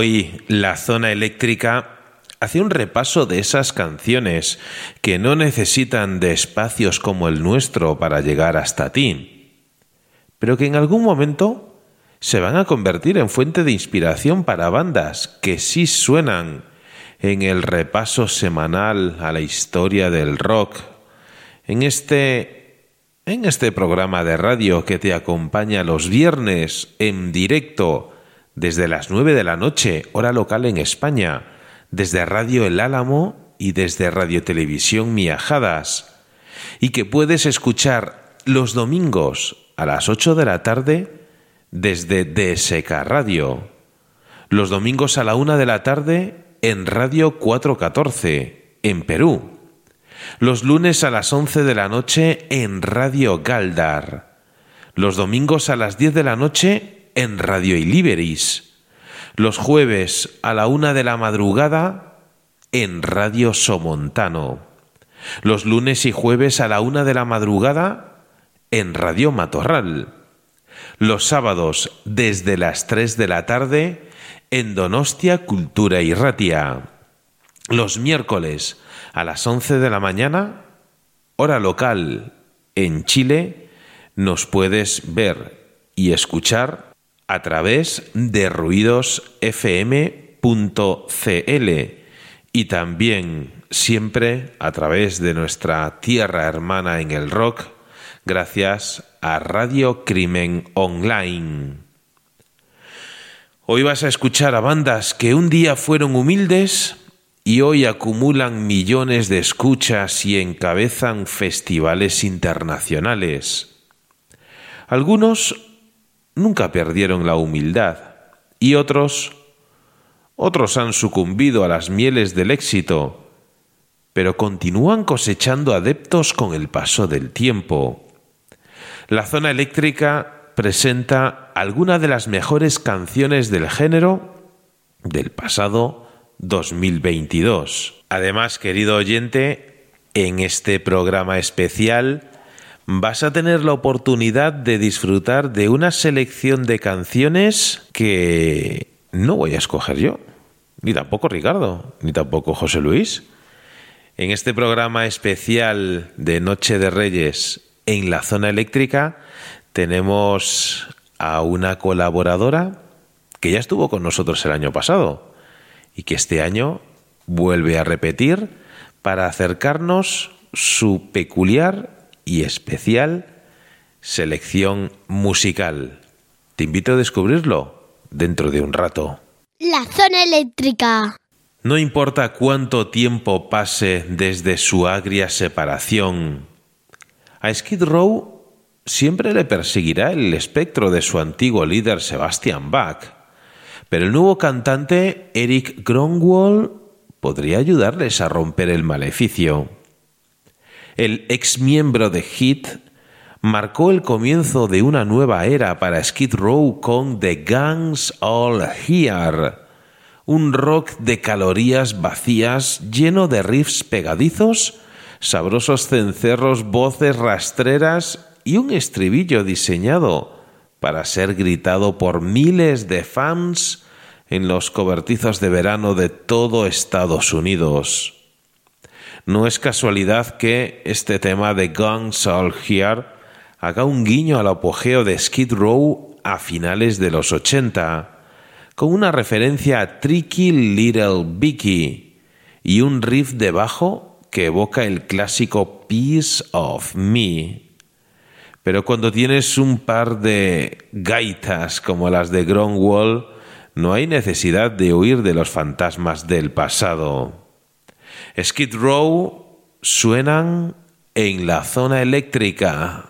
Hoy la zona eléctrica hace un repaso de esas canciones que no necesitan de espacios como el nuestro para llegar hasta ti, pero que en algún momento se van a convertir en fuente de inspiración para bandas que sí suenan en el repaso semanal a la historia del rock, en este en este programa de radio que te acompaña los viernes en directo desde las 9 de la noche, hora local en España, desde Radio El Álamo y desde Radio Televisión Miajadas, y que puedes escuchar los domingos a las 8 de la tarde desde DSK Radio, los domingos a la 1 de la tarde en Radio 414 en Perú, los lunes a las 11 de la noche en Radio Galdar, los domingos a las 10 de la noche en Radio Iliberis, los jueves a la una de la madrugada en Radio Somontano, los lunes y jueves a la una de la madrugada en Radio Matorral, los sábados desde las 3 de la tarde en Donostia Cultura y Ratia, los miércoles a las 11 de la mañana, hora local en Chile, nos puedes ver y escuchar a través de ruidosfm.cl y también siempre a través de nuestra tierra hermana en el rock, gracias a Radio Crimen Online. Hoy vas a escuchar a bandas que un día fueron humildes y hoy acumulan millones de escuchas y encabezan festivales internacionales. Algunos nunca perdieron la humildad y otros otros han sucumbido a las mieles del éxito, pero continúan cosechando adeptos con el paso del tiempo. La zona eléctrica presenta algunas de las mejores canciones del género del pasado 2022. Además, querido oyente, en este programa especial vas a tener la oportunidad de disfrutar de una selección de canciones que no voy a escoger yo, ni tampoco Ricardo, ni tampoco José Luis. En este programa especial de Noche de Reyes en la zona eléctrica tenemos a una colaboradora que ya estuvo con nosotros el año pasado y que este año vuelve a repetir para acercarnos su peculiar y especial selección musical. Te invito a descubrirlo dentro de un rato. La zona eléctrica. No importa cuánto tiempo pase desde su agria separación, a Skid Row siempre le perseguirá el espectro de su antiguo líder Sebastian Bach, pero el nuevo cantante Eric Gronwall podría ayudarles a romper el maleficio. El ex miembro de Hit marcó el comienzo de una nueva era para Skid Row con The Guns All Here, un rock de calorías vacías lleno de riffs pegadizos, sabrosos cencerros, voces rastreras y un estribillo diseñado para ser gritado por miles de fans en los cobertizos de verano de todo Estados Unidos. No es casualidad que este tema de Guns All Here haga un guiño al apogeo de Skid Row a finales de los 80, con una referencia a Tricky Little Vicky y un riff de bajo que evoca el clásico Piece of Me. Pero cuando tienes un par de gaitas como las de Gronwall, no hay necesidad de huir de los fantasmas del pasado. Skid Row suenan en la zona eléctrica.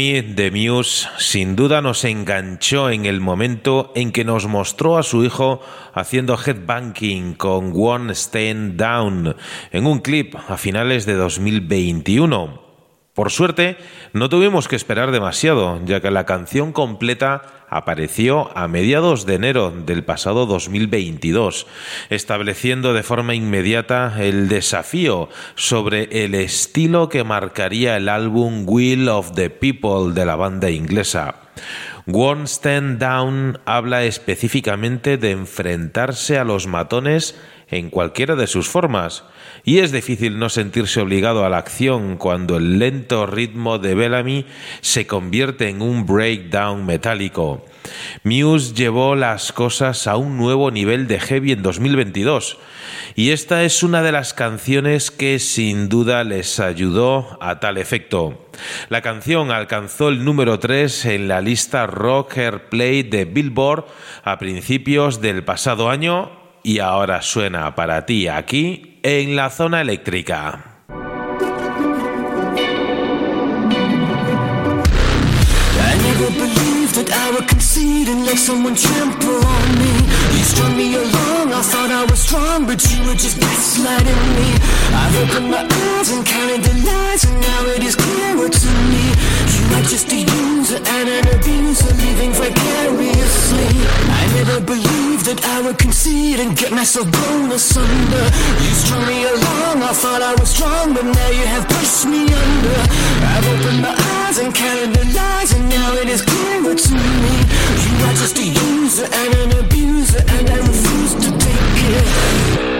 Bellamy de Muse sin duda nos enganchó en el momento en que nos mostró a su hijo haciendo headbanking con One Stand Down en un clip a finales de 2021. Por suerte, no tuvimos que esperar demasiado, ya que la canción completa apareció a mediados de enero del pasado 2022, estableciendo de forma inmediata el desafío sobre el estilo que marcaría el álbum Will of the People de la banda inglesa. One Stand Down habla específicamente de enfrentarse a los matones en cualquiera de sus formas, y es difícil no sentirse obligado a la acción cuando el lento ritmo de Bellamy se convierte en un breakdown metálico. Muse llevó las cosas a un nuevo nivel de heavy en 2022 y esta es una de las canciones que sin duda les ayudó a tal efecto. La canción alcanzó el número 3 en la lista Rocker Play de Billboard a principios del pasado año y ahora suena para ti aquí en la zona eléctrica. I was strong, but you were just gaslighting me. I've opened my eyes and counted the lies, and now it is clearer to me. You are just a user and an abuser, living vicariously. I never believed that I would concede and get myself blown asunder. You strung me along, I thought I was strong, but now you have pushed me under. I've opened my eyes and counted the lies, and now it is clearer to me. You are just a user and an abuser, and I refuse to you.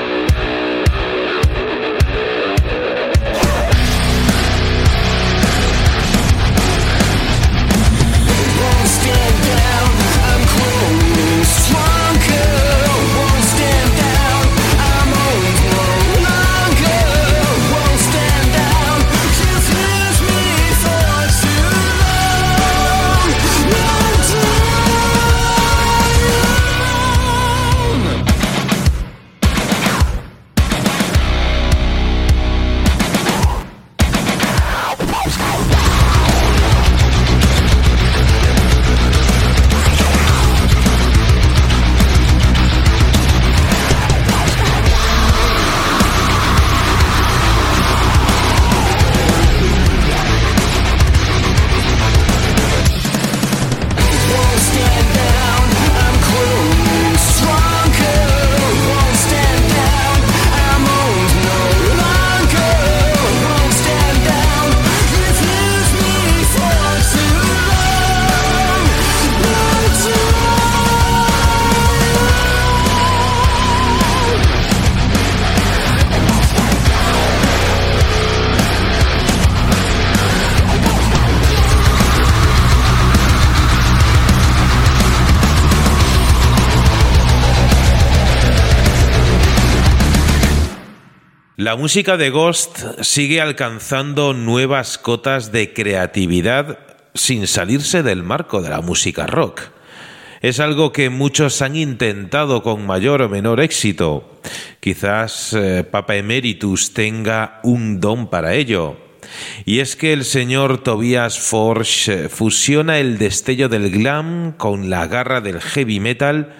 La música de Ghost sigue alcanzando nuevas cotas de creatividad sin salirse del marco de la música rock. Es algo que muchos han intentado con mayor o menor éxito. Quizás eh, Papa Emeritus tenga un don para ello. Y es que el señor Tobias Forge fusiona el destello del glam con la garra del heavy metal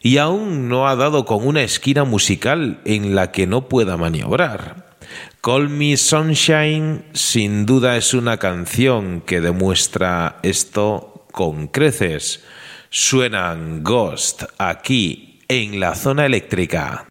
y aún no ha dado con una esquina musical en la que no pueda maniobrar. Call Me Sunshine sin duda es una canción que demuestra esto con creces. Suenan Ghost aquí en la zona eléctrica.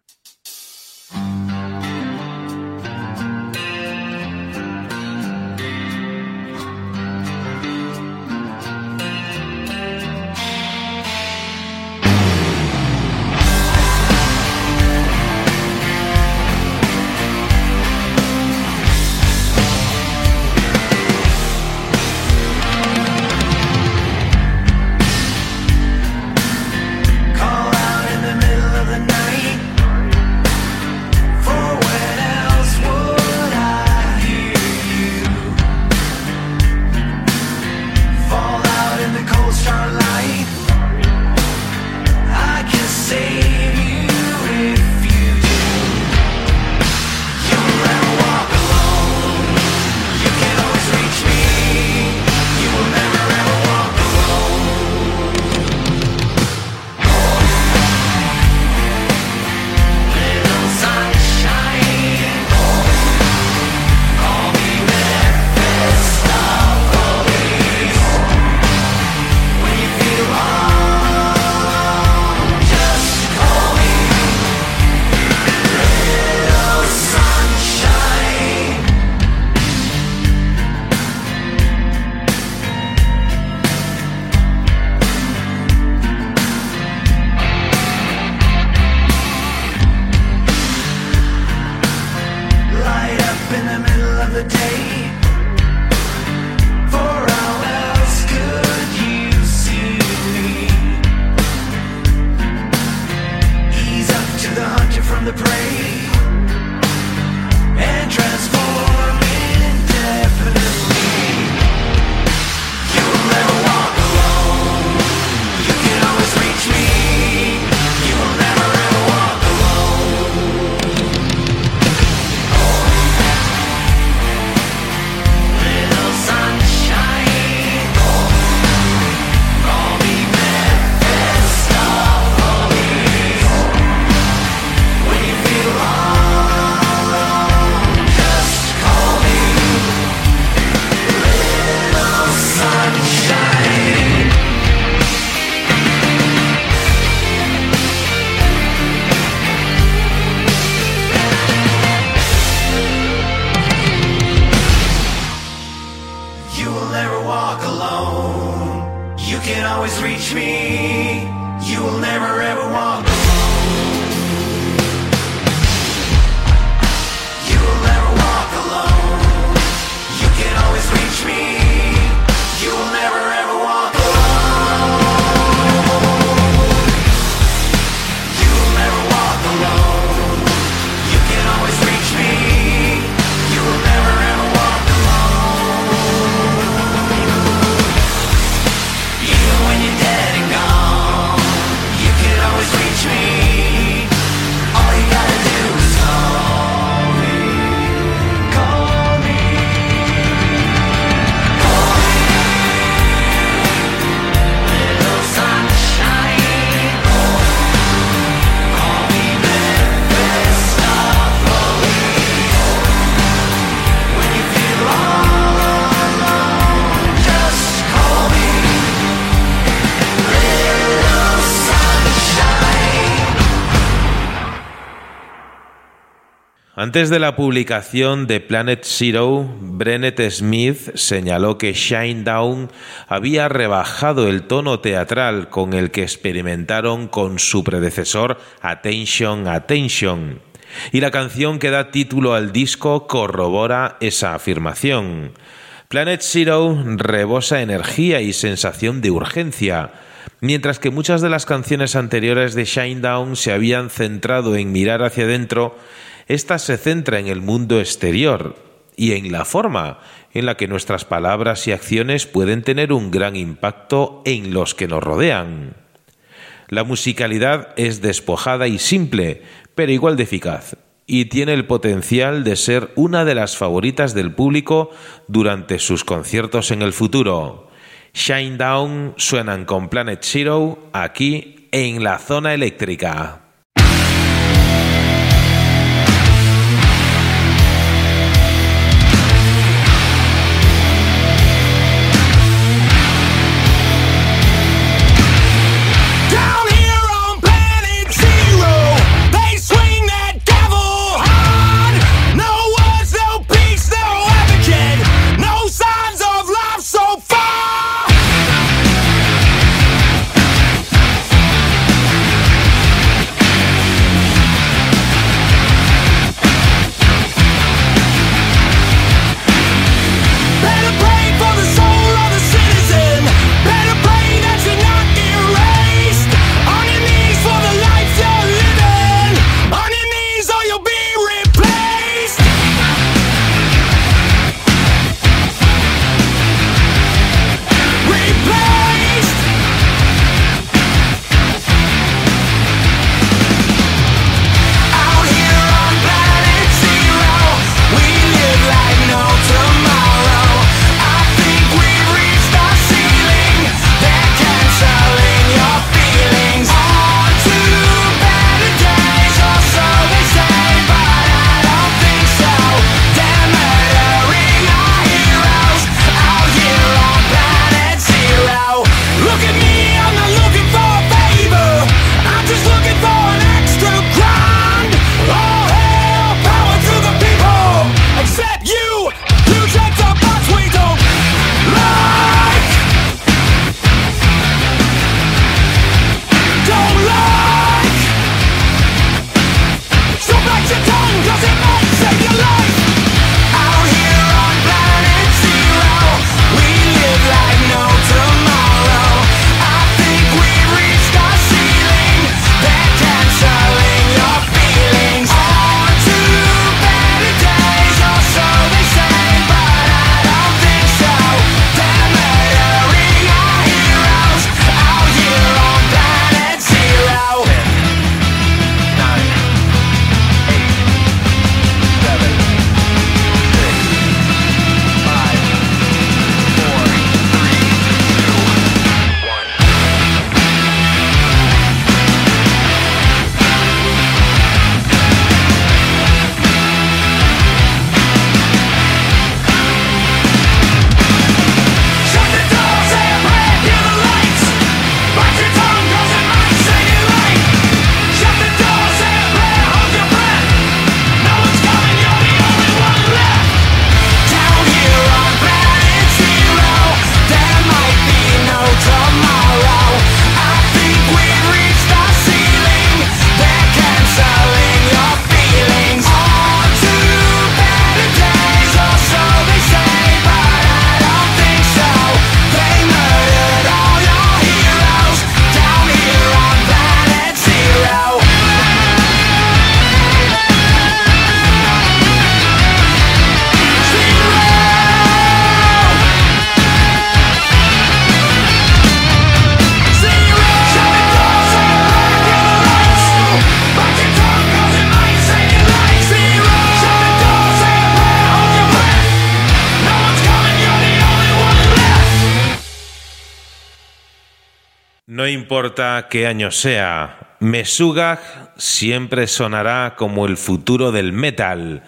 Antes de la publicación de Planet Zero, Brennett Smith señaló que Shinedown había rebajado el tono teatral con el que experimentaron con su predecesor Attention, Attention. Y la canción que da título al disco corrobora esa afirmación. Planet Zero rebosa energía y sensación de urgencia, mientras que muchas de las canciones anteriores de Shinedown se habían centrado en mirar hacia adentro, esta se centra en el mundo exterior y en la forma en la que nuestras palabras y acciones pueden tener un gran impacto en los que nos rodean. La musicalidad es despojada y simple, pero igual de eficaz, y tiene el potencial de ser una de las favoritas del público durante sus conciertos en el futuro. Shinedown suenan con Planet Zero aquí en la zona eléctrica. Importa qué año sea, Mesugag siempre sonará como el futuro del metal,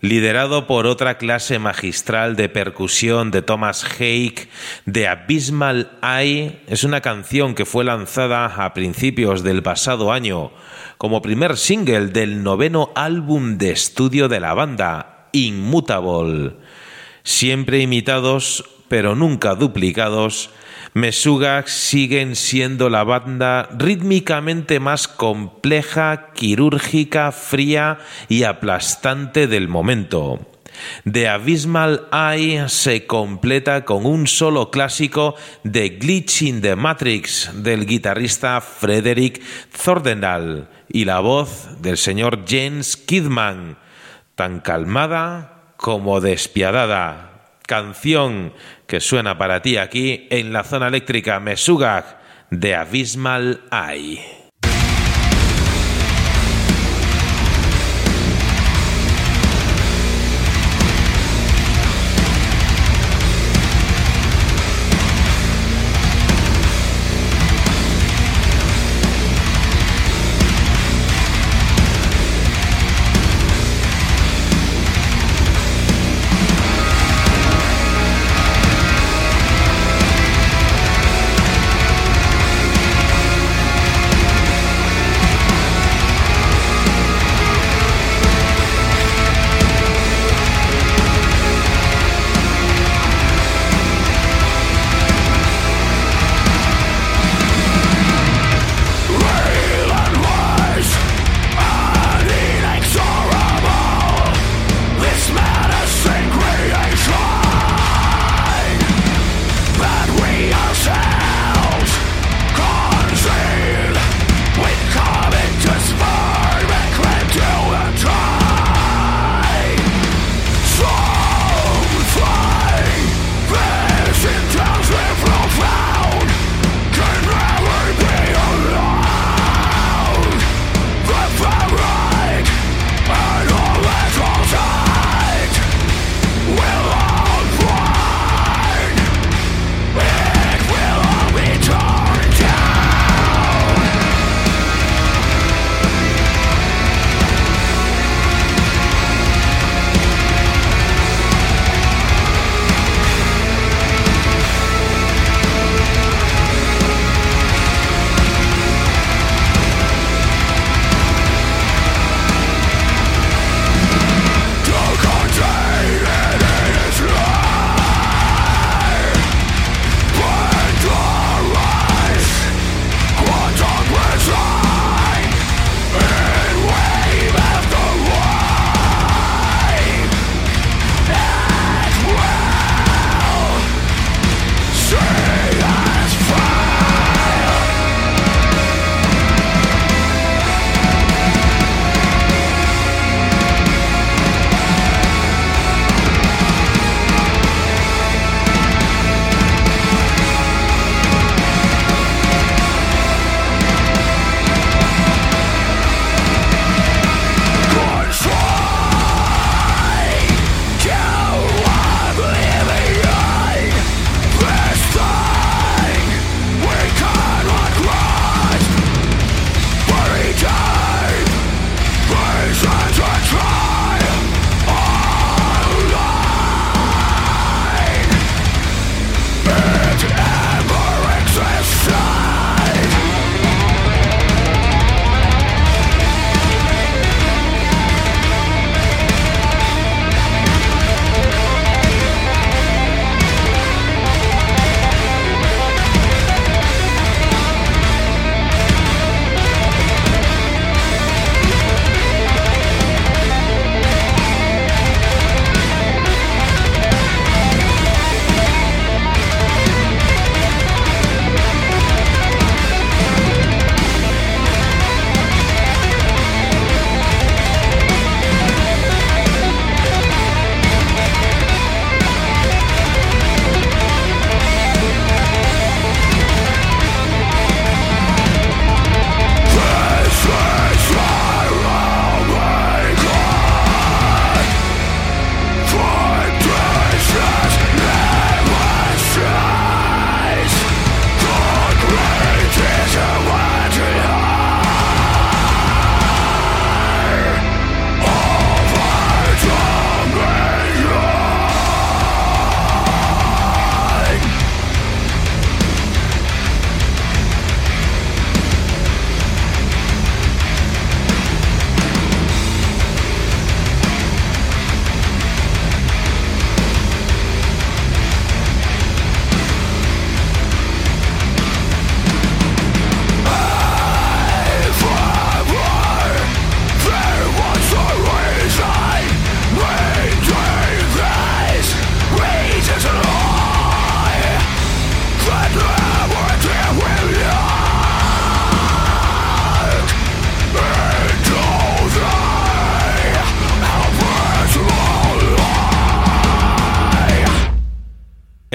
liderado por otra clase magistral de percusión de Thomas Hake, de Abysmal Eye, es una canción que fue lanzada a principios del pasado año como primer single del noveno álbum de estudio de la banda, Immutable. Siempre imitados, pero nunca duplicados, Mesugag siguen siendo la banda rítmicamente más compleja, quirúrgica, fría y aplastante del momento. The Abysmal Eye se completa con un solo clásico de Glitch in the Matrix del guitarrista Frederick Thorndal y la voz del señor James Kidman, tan calmada como despiadada canción que suena para ti aquí en la zona eléctrica Mesugag de Abysmal Eye.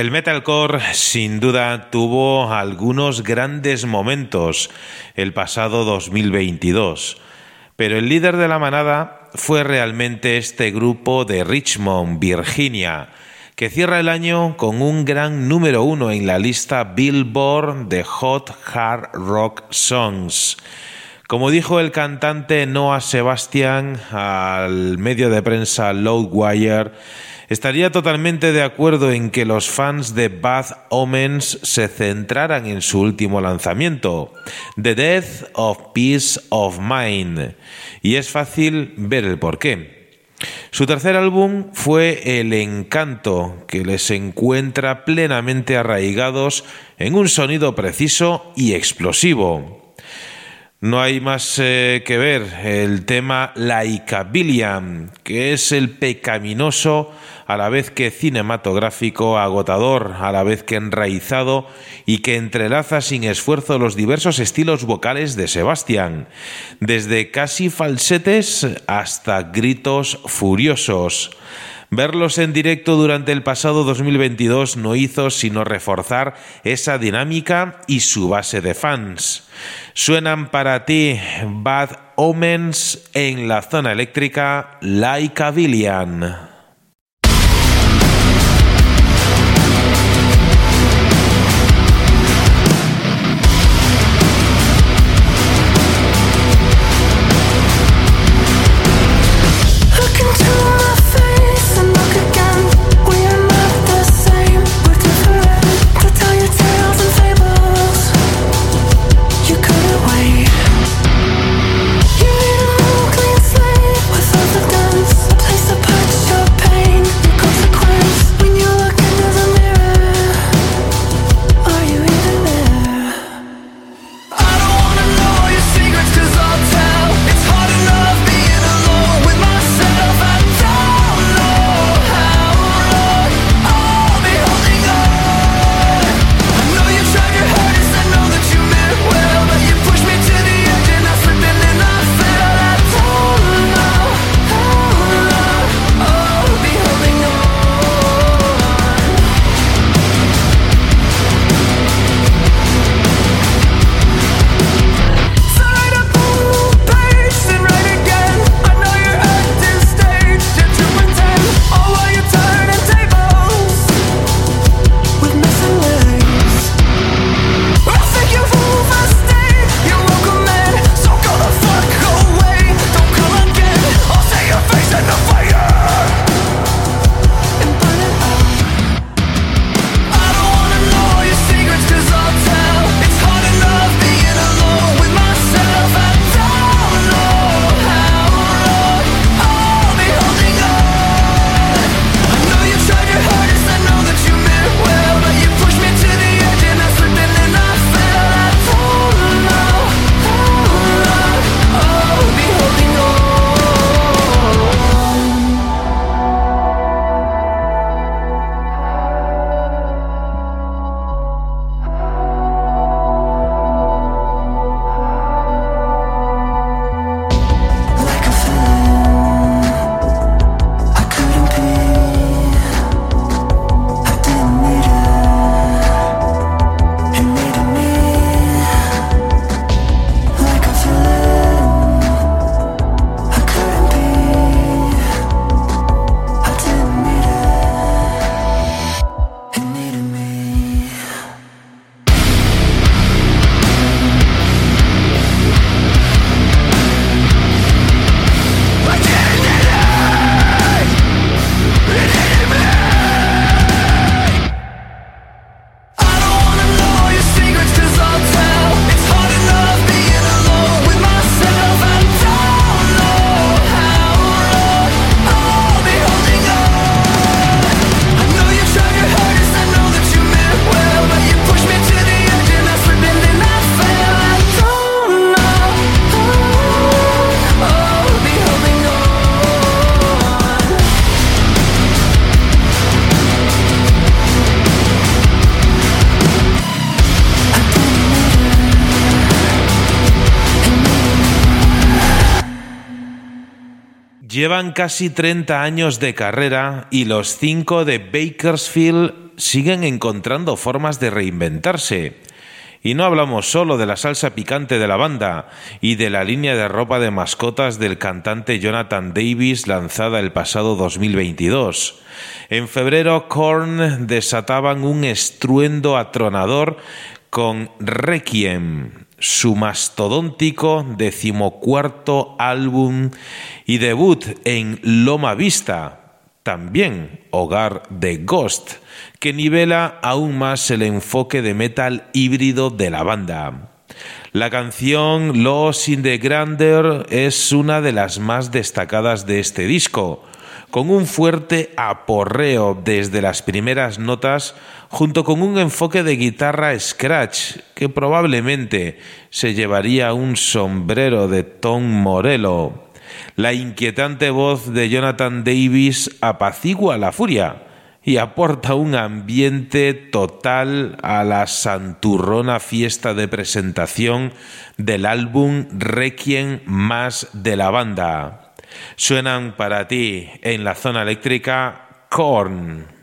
El metalcore sin duda tuvo algunos grandes momentos el pasado 2022, pero el líder de la manada fue realmente este grupo de Richmond, Virginia, que cierra el año con un gran número uno en la lista Billboard de Hot Hard Rock Songs. Como dijo el cantante Noah Sebastian al medio de prensa Loudwire, estaría totalmente de acuerdo en que los fans de Bad Omens se centraran en su último lanzamiento, The Death of Peace of Mind, y es fácil ver el porqué. Su tercer álbum fue El Encanto, que les encuentra plenamente arraigados en un sonido preciso y explosivo. No hay más eh, que ver el tema Laika Billiam, que es el pecaminoso a la vez que cinematográfico, agotador, a la vez que enraizado y que entrelaza sin esfuerzo los diversos estilos vocales de Sebastián, desde casi falsetes hasta gritos furiosos. Verlos en directo durante el pasado 2022 no hizo sino reforzar esa dinámica y su base de fans. Suenan para ti Bad Omens en la zona eléctrica Like a Villian. Casi 30 años de carrera y los cinco de Bakersfield siguen encontrando formas de reinventarse. Y no hablamos solo de la salsa picante de la banda y de la línea de ropa de mascotas del cantante Jonathan Davis lanzada el pasado 2022. En febrero, Korn desataban un estruendo atronador con Requiem, su mastodóntico decimocuarto álbum y debut en Loma Vista, también hogar de Ghost, que nivela aún más el enfoque de metal híbrido de la banda. La canción Lost in the Grander es una de las más destacadas de este disco, con un fuerte aporreo desde las primeras notas junto con un enfoque de guitarra scratch que probablemente se llevaría un sombrero de Tom Morello. La inquietante voz de Jonathan Davis apacigua la furia y aporta un ambiente total a la santurrona fiesta de presentación del álbum Requiem más de la banda. Suenan para ti en la zona eléctrica Korn.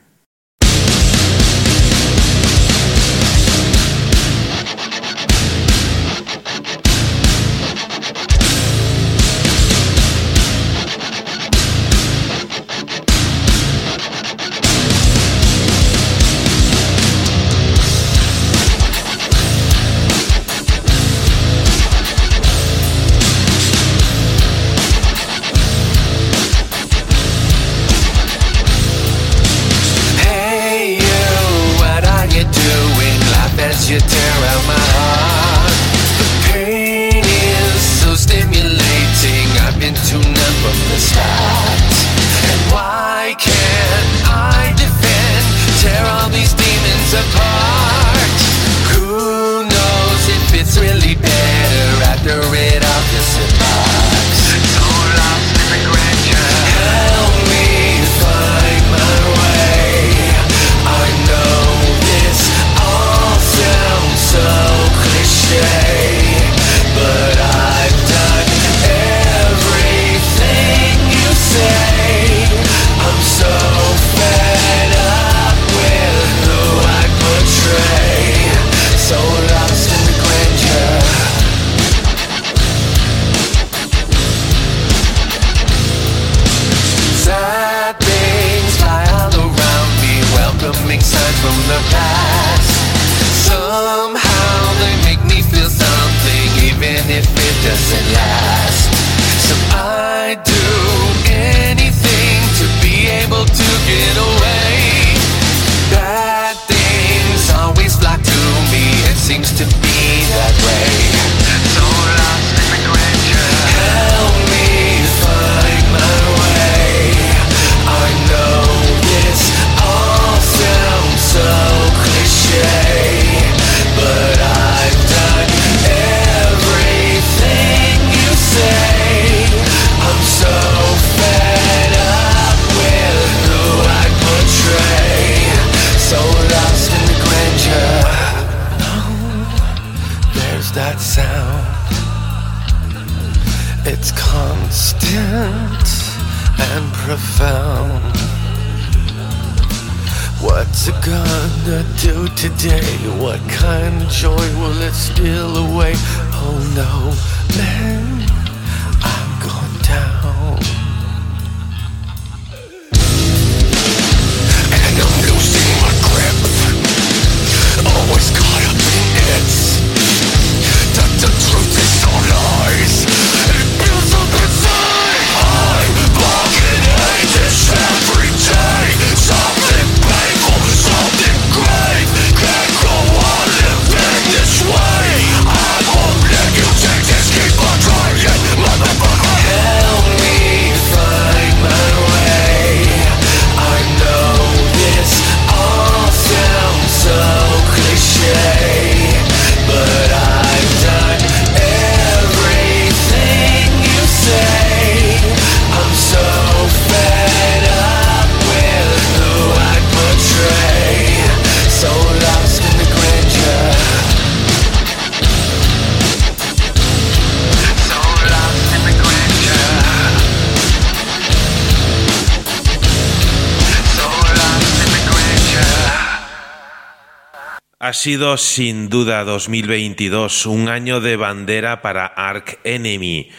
Sido sin duda 2022 un año de bandera para Ark Enemy.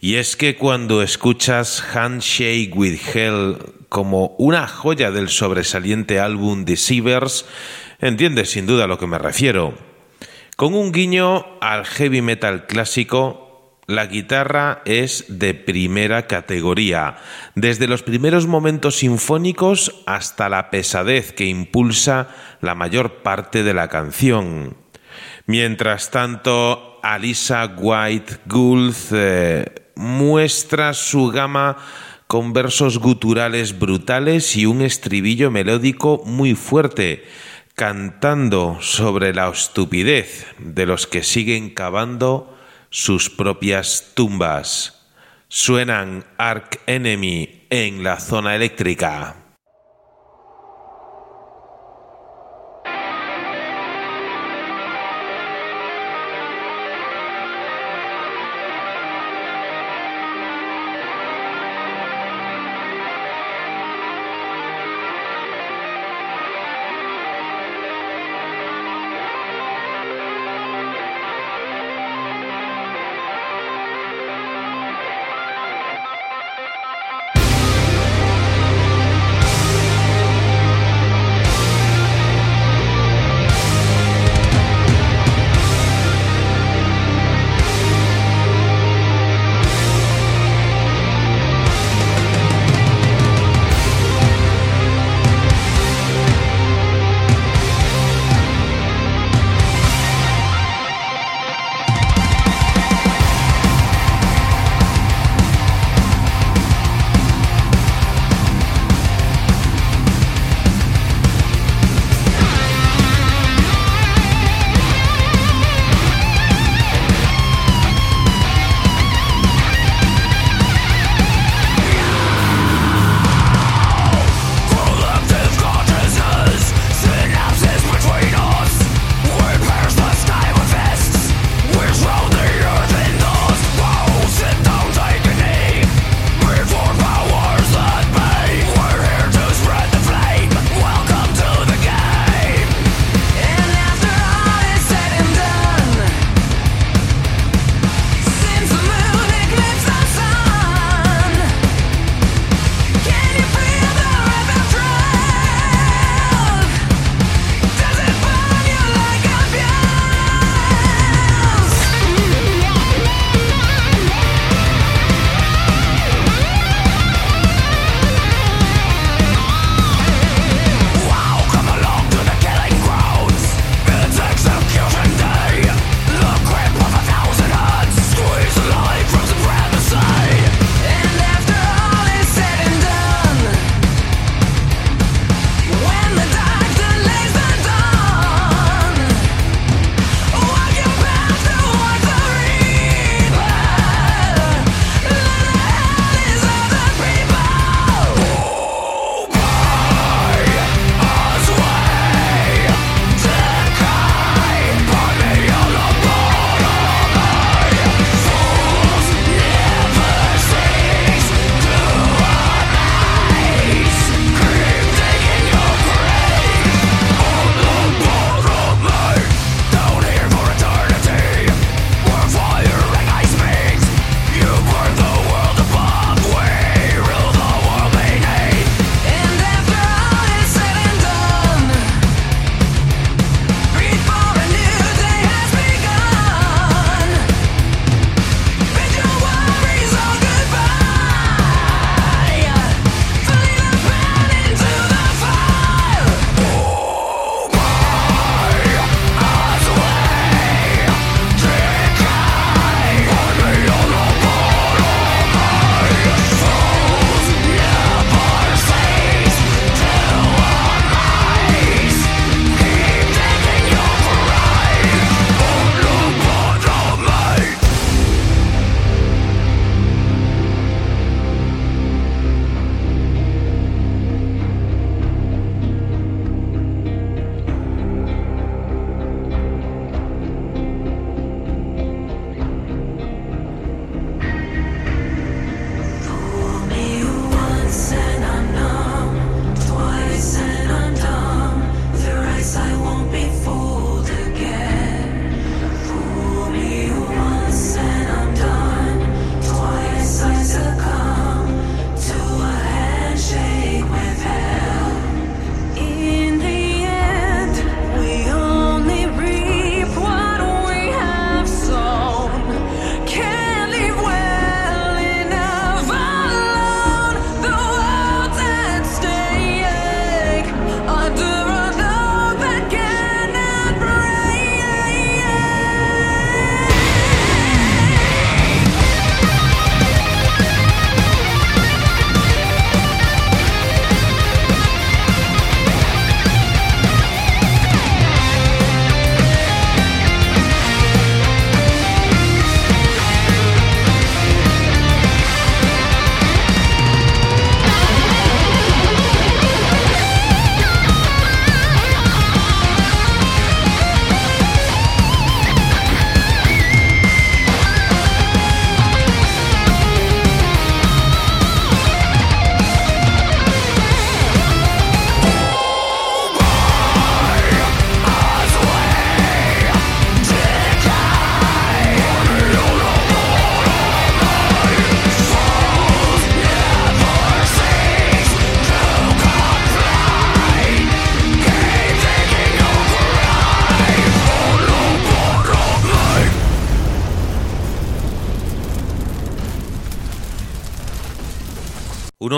Y es que cuando escuchas Handshake with Hell como una joya del sobresaliente álbum Deceivers, entiendes sin duda a lo que me refiero. Con un guiño al heavy metal clásico, la guitarra es de primera categoría, desde los primeros momentos sinfónicos hasta la pesadez que impulsa la mayor parte de la canción. Mientras tanto, Alisa White Gould eh, muestra su gama con versos guturales brutales y un estribillo melódico muy fuerte, cantando sobre la estupidez de los que siguen cavando sus propias tumbas. Suenan Ark Enemy en la zona eléctrica.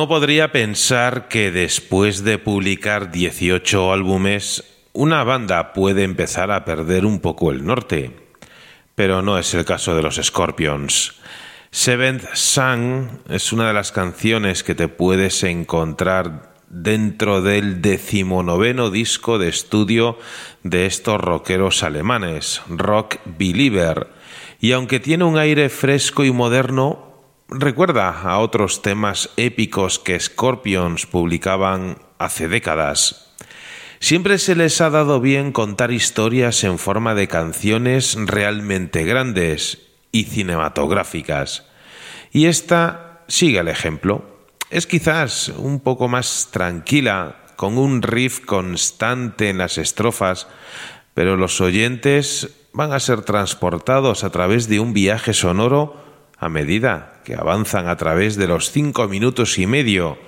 Podría pensar que después de publicar 18 álbumes, una banda puede empezar a perder un poco el norte, pero no es el caso de los Scorpions. Seventh Sun es una de las canciones que te puedes encontrar dentro del decimonoveno disco de estudio de estos rockeros alemanes, Rock Believer, y aunque tiene un aire fresco y moderno, recuerda a otros temas épicos que Scorpions publicaban hace décadas. Siempre se les ha dado bien contar historias en forma de canciones realmente grandes y cinematográficas. Y esta sigue el ejemplo. Es quizás un poco más tranquila, con un riff constante en las estrofas, pero los oyentes van a ser transportados a través de un viaje sonoro a medida que avanzan a través de los cinco minutos y medio.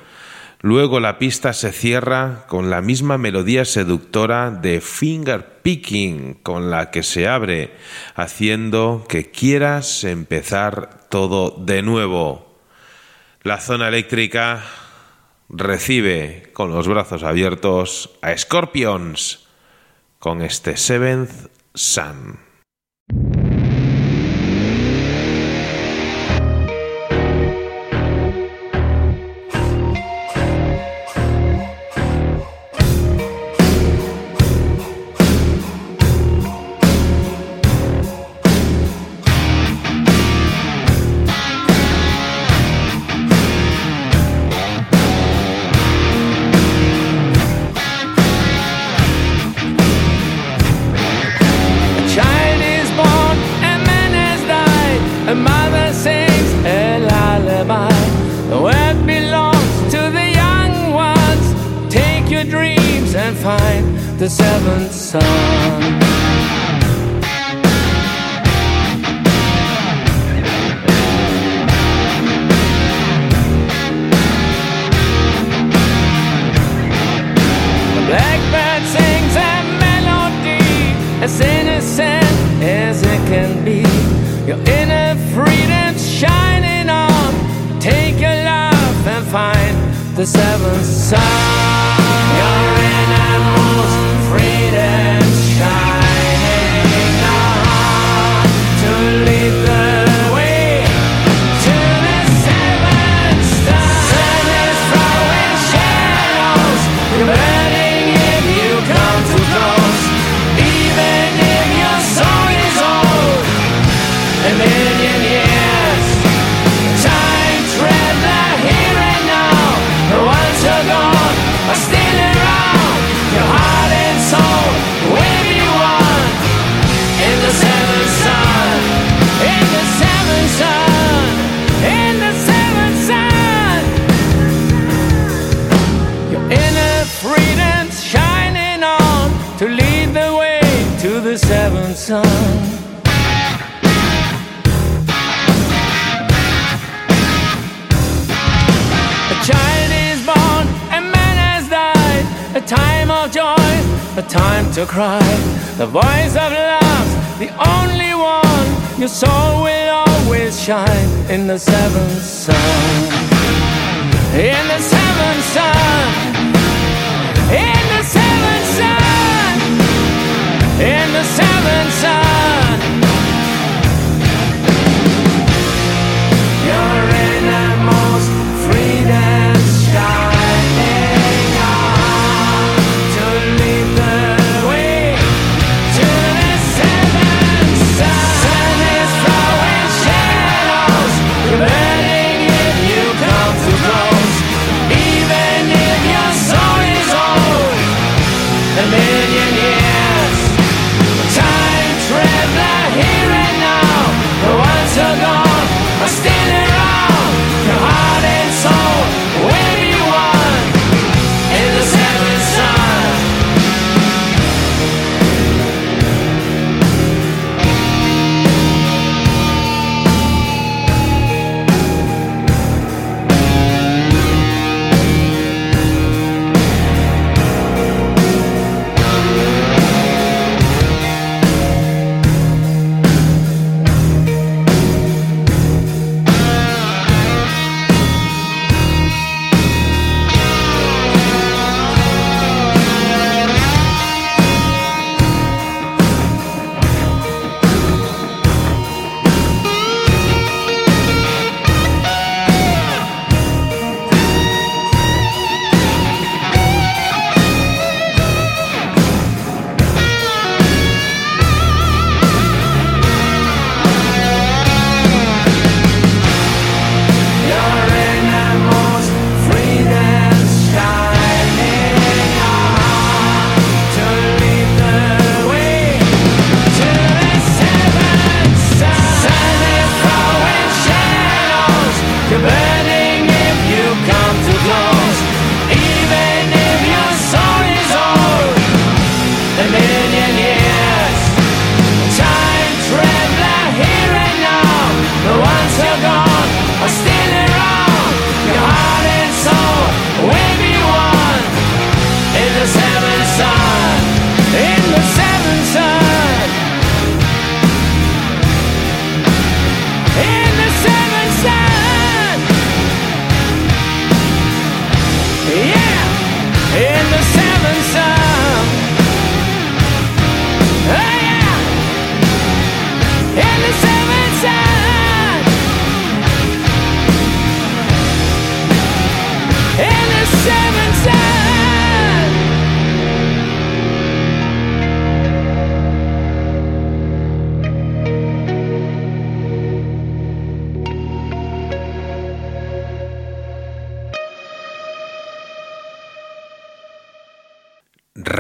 Luego la pista se cierra con la misma melodía seductora de finger picking con la que se abre, haciendo que quieras empezar todo de nuevo. La zona eléctrica recibe con los brazos abiertos a Scorpions con este Seventh Sun.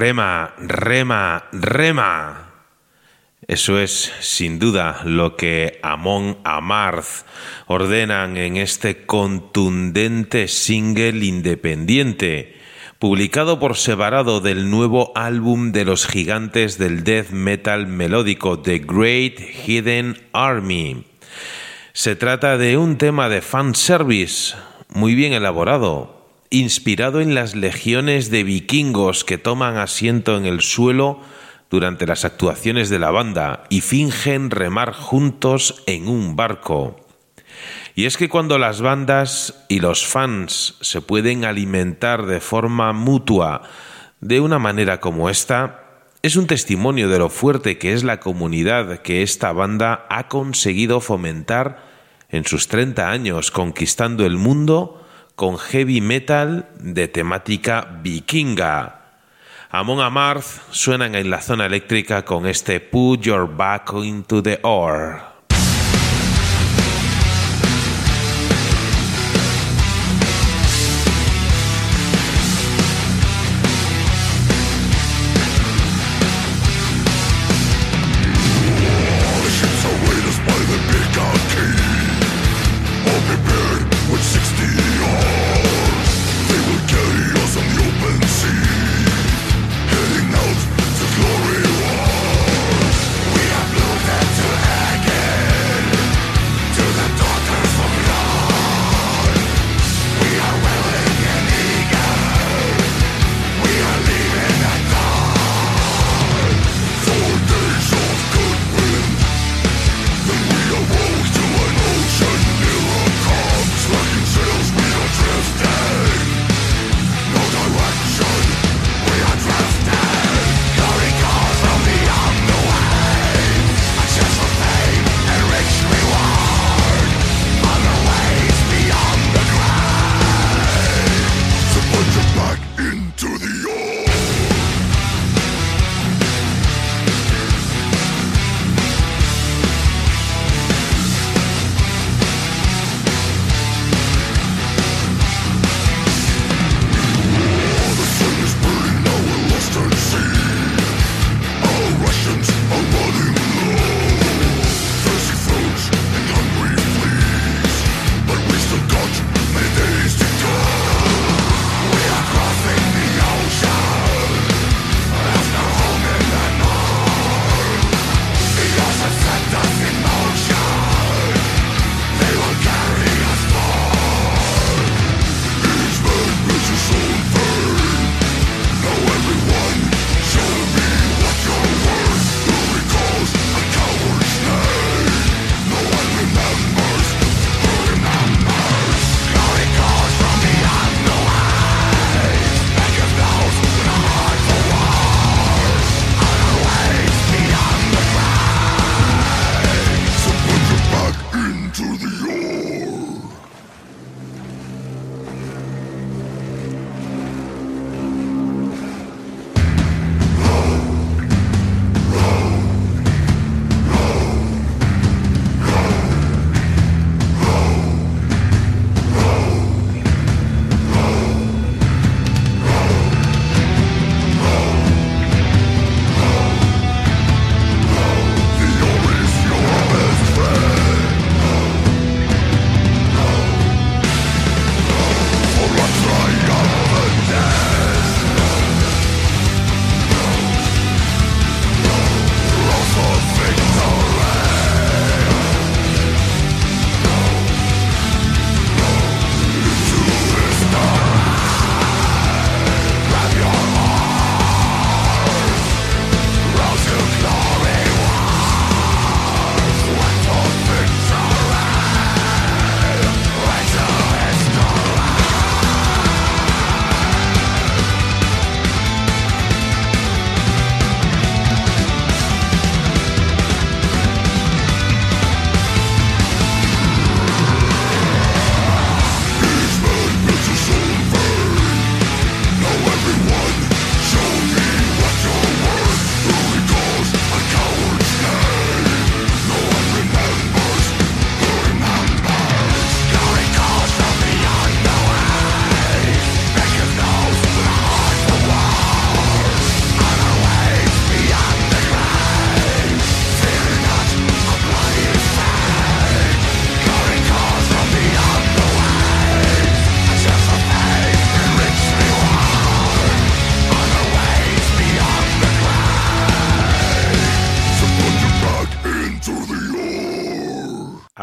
Rema, rema, rema. Eso es, sin duda, lo que Amon Amarth ordenan en este contundente single independiente, publicado por separado del nuevo álbum de los gigantes del death metal melódico The Great Hidden Army. Se trata de un tema de fanservice muy bien elaborado, inspirado en las legiones de vikingos que toman asiento en el suelo durante las actuaciones de la banda y fingen remar juntos en un barco. Y es que cuando las bandas y los fans se pueden alimentar de forma mutua de una manera como esta, es un testimonio de lo fuerte que es la comunidad que esta banda ha conseguido fomentar en sus 30 años conquistando el mundo con heavy metal de temática vikinga. Amon Amarth suenan en la zona eléctrica con este Put Your Back into the Ore.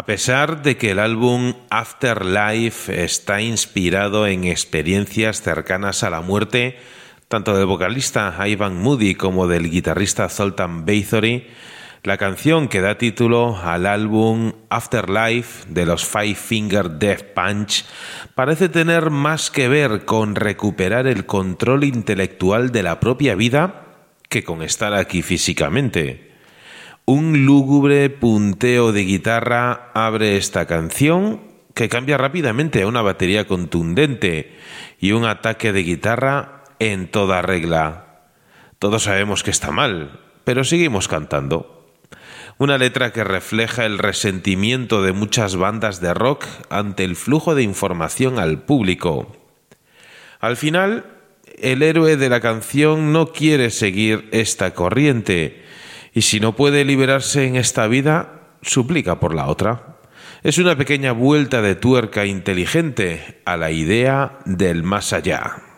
A pesar de que el álbum Afterlife está inspirado en experiencias cercanas a la muerte, tanto del vocalista Ivan Moody como del guitarrista Zoltan Bathory, la canción que da título al álbum Afterlife de los Five Finger Death Punch parece tener más que ver con recuperar el control intelectual de la propia vida que con estar aquí físicamente. Un lúgubre punteo de guitarra abre esta canción que cambia rápidamente a una batería contundente y un ataque de guitarra en toda regla. Todos sabemos que está mal, pero seguimos cantando. Una letra que refleja el resentimiento de muchas bandas de rock ante el flujo de información al público. Al final, el héroe de la canción no quiere seguir esta corriente, y si no puede liberarse en esta vida, suplica por la otra. Es una pequeña vuelta de tuerca inteligente a la idea del más allá.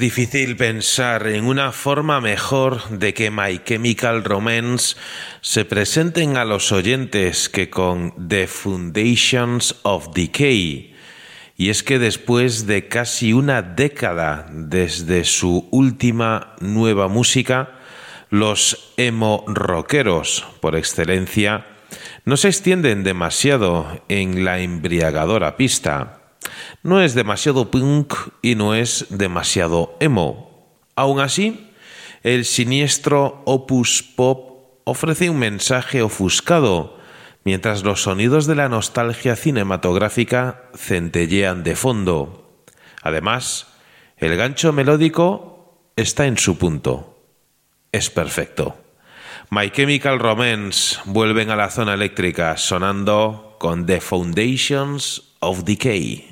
Difícil pensar en una forma mejor de que My Chemical Romance se presenten a los oyentes que con The Foundations of Decay. Y es que después de casi una década desde su última nueva música, los emo rockeros por excelencia no se extienden demasiado en la embriagadora pista no es demasiado punk y no es demasiado emo. Aún así, el siniestro opus pop ofrece un mensaje ofuscado, mientras los sonidos de la nostalgia cinematográfica centellean de fondo. Además, el gancho melódico está en su punto. Es perfecto. My Chemical Romance vuelven a la zona eléctrica sonando con The Foundations of Decay.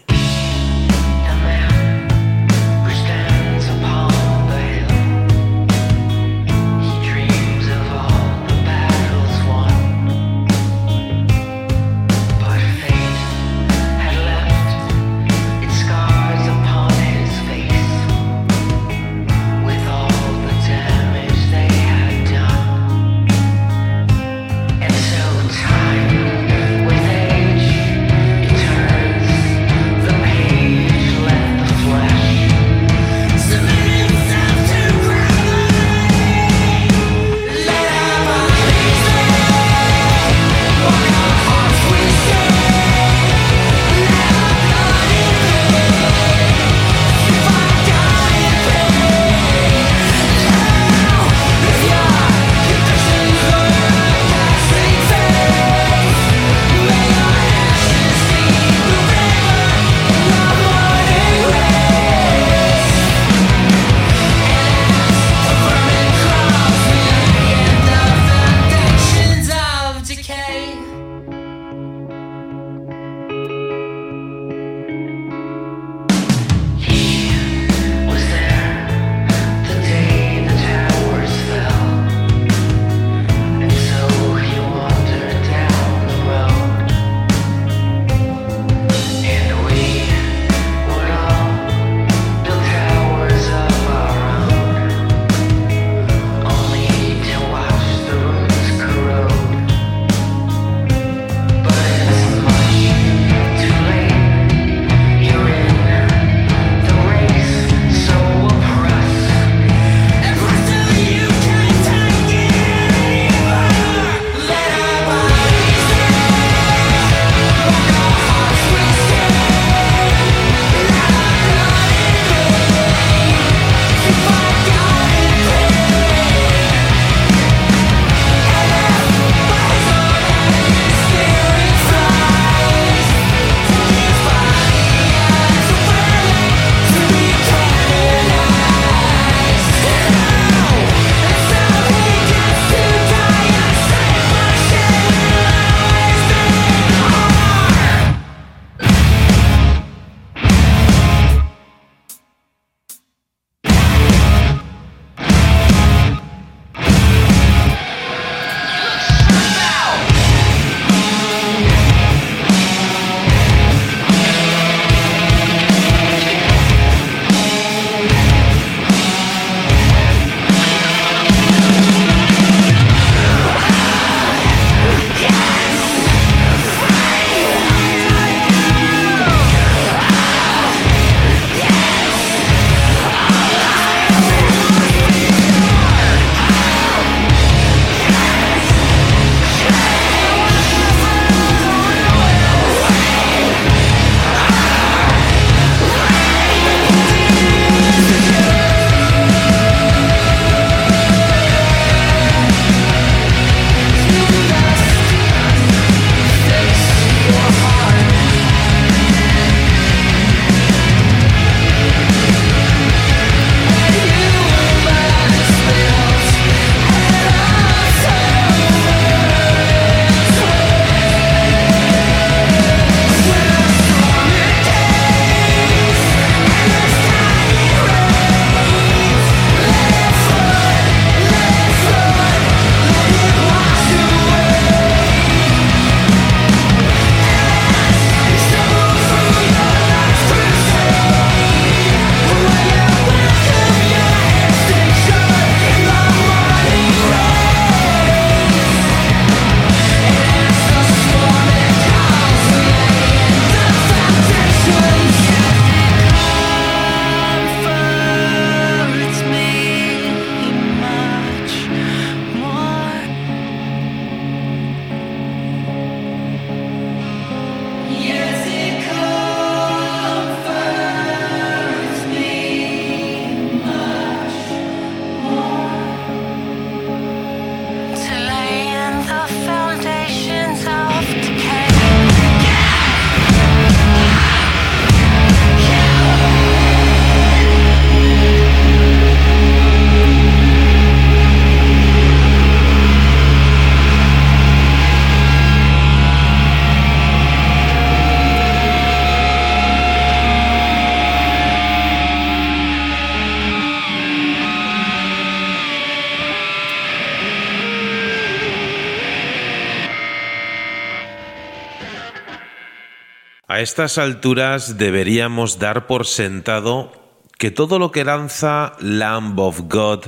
A estas alturas deberíamos dar por sentado que todo lo que lanza Lamb of God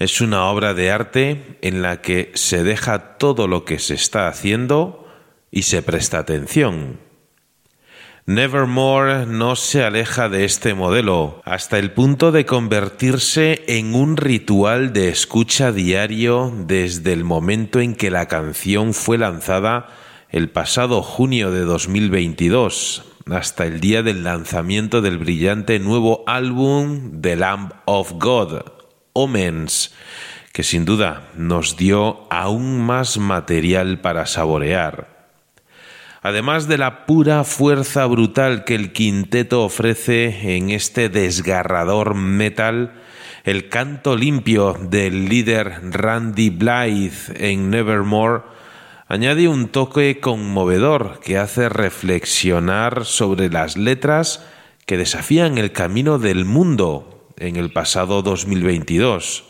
es una obra de arte en la que se deja todo lo que se está haciendo y se presta atención. Nevermore no se aleja de este modelo hasta el punto de convertirse en un ritual de escucha diario desde el momento en que la canción fue lanzada el pasado junio de 2022 hasta el día del lanzamiento del brillante nuevo álbum The Lamb of God, Omens, que sin duda nos dio aún más material para saborear. Además de la pura fuerza brutal que el quinteto ofrece en este desgarrador metal, el canto limpio del líder Randy Blythe en Nevermore añade un toque conmovedor que hace reflexionar sobre las letras que desafían el camino del mundo en el pasado 2022.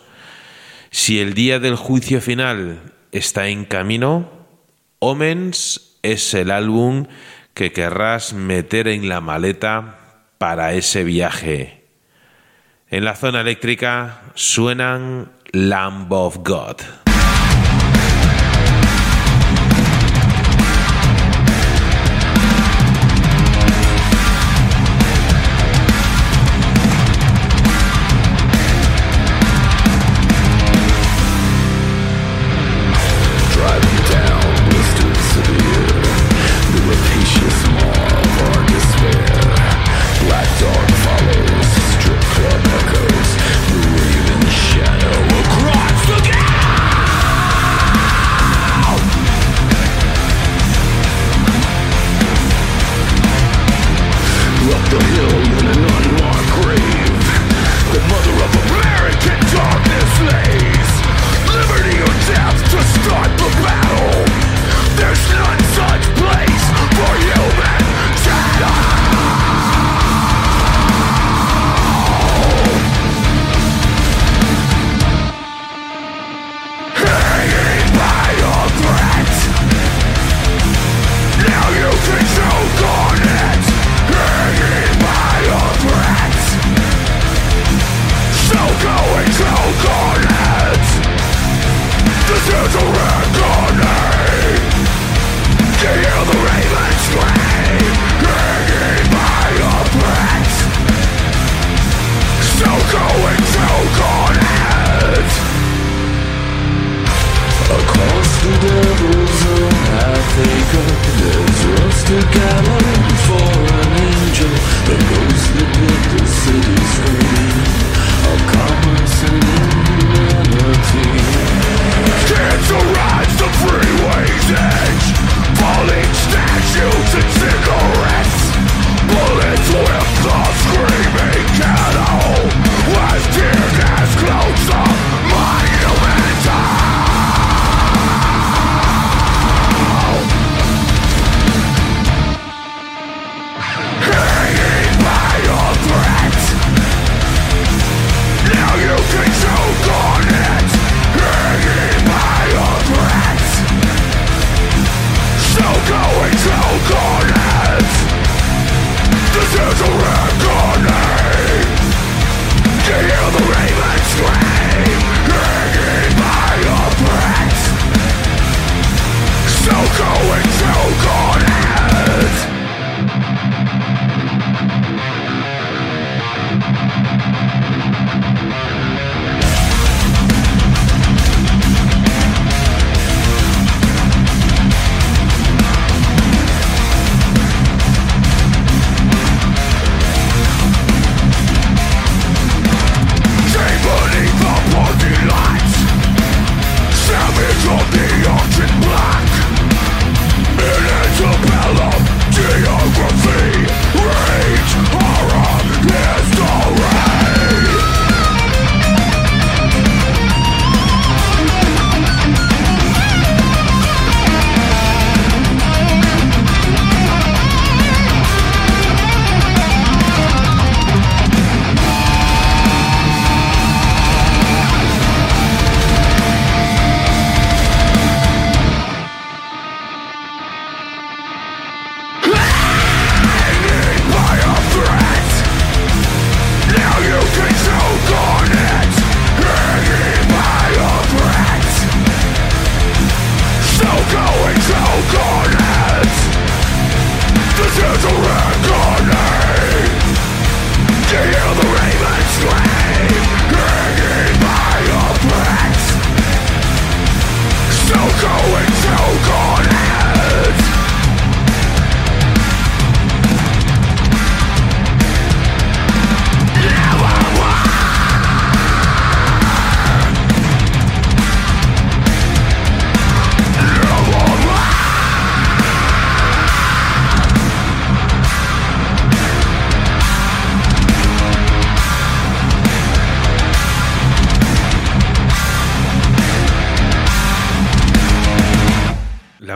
Si el día del juicio final está en camino, Omens es el álbum que querrás meter en la maleta para ese viaje. En la zona eléctrica suenan Lamb of God.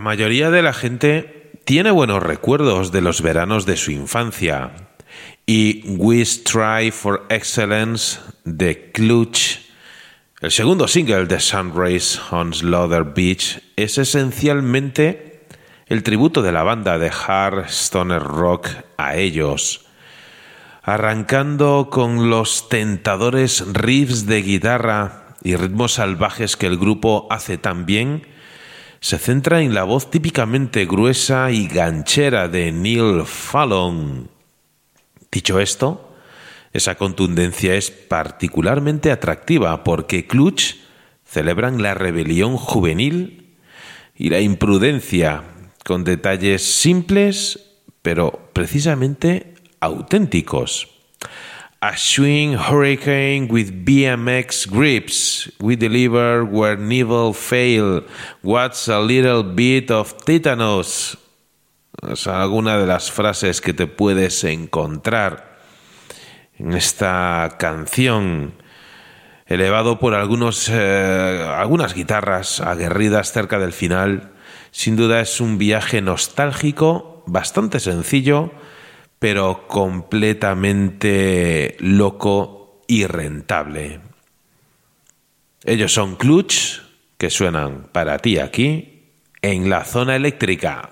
Mayoría de la gente tiene buenos recuerdos de los veranos de su infancia. Y We Strive for Excellence de Clutch, el segundo single de Sunrise on Slaughter Beach, es esencialmente el tributo de la banda de hard stoner rock a ellos. Arrancando con los tentadores riffs de guitarra y ritmos salvajes que el grupo hace tan bien, se centra en la voz típicamente gruesa y ganchera de Neil Fallon. Dicho esto, esa contundencia es particularmente atractiva porque Clutch celebran la rebelión juvenil y la imprudencia con detalles simples pero precisamente auténticos. A swing hurricane with BMX grips. We deliver where never fail. What's a little bit of tetanus? Es alguna de las frases que te puedes encontrar en esta canción, elevado por algunos, eh, algunas guitarras aguerridas cerca del final. Sin duda es un viaje nostálgico, bastante sencillo, pero completamente loco y rentable. Ellos son Clutch, que suenan para ti aquí, en la zona eléctrica.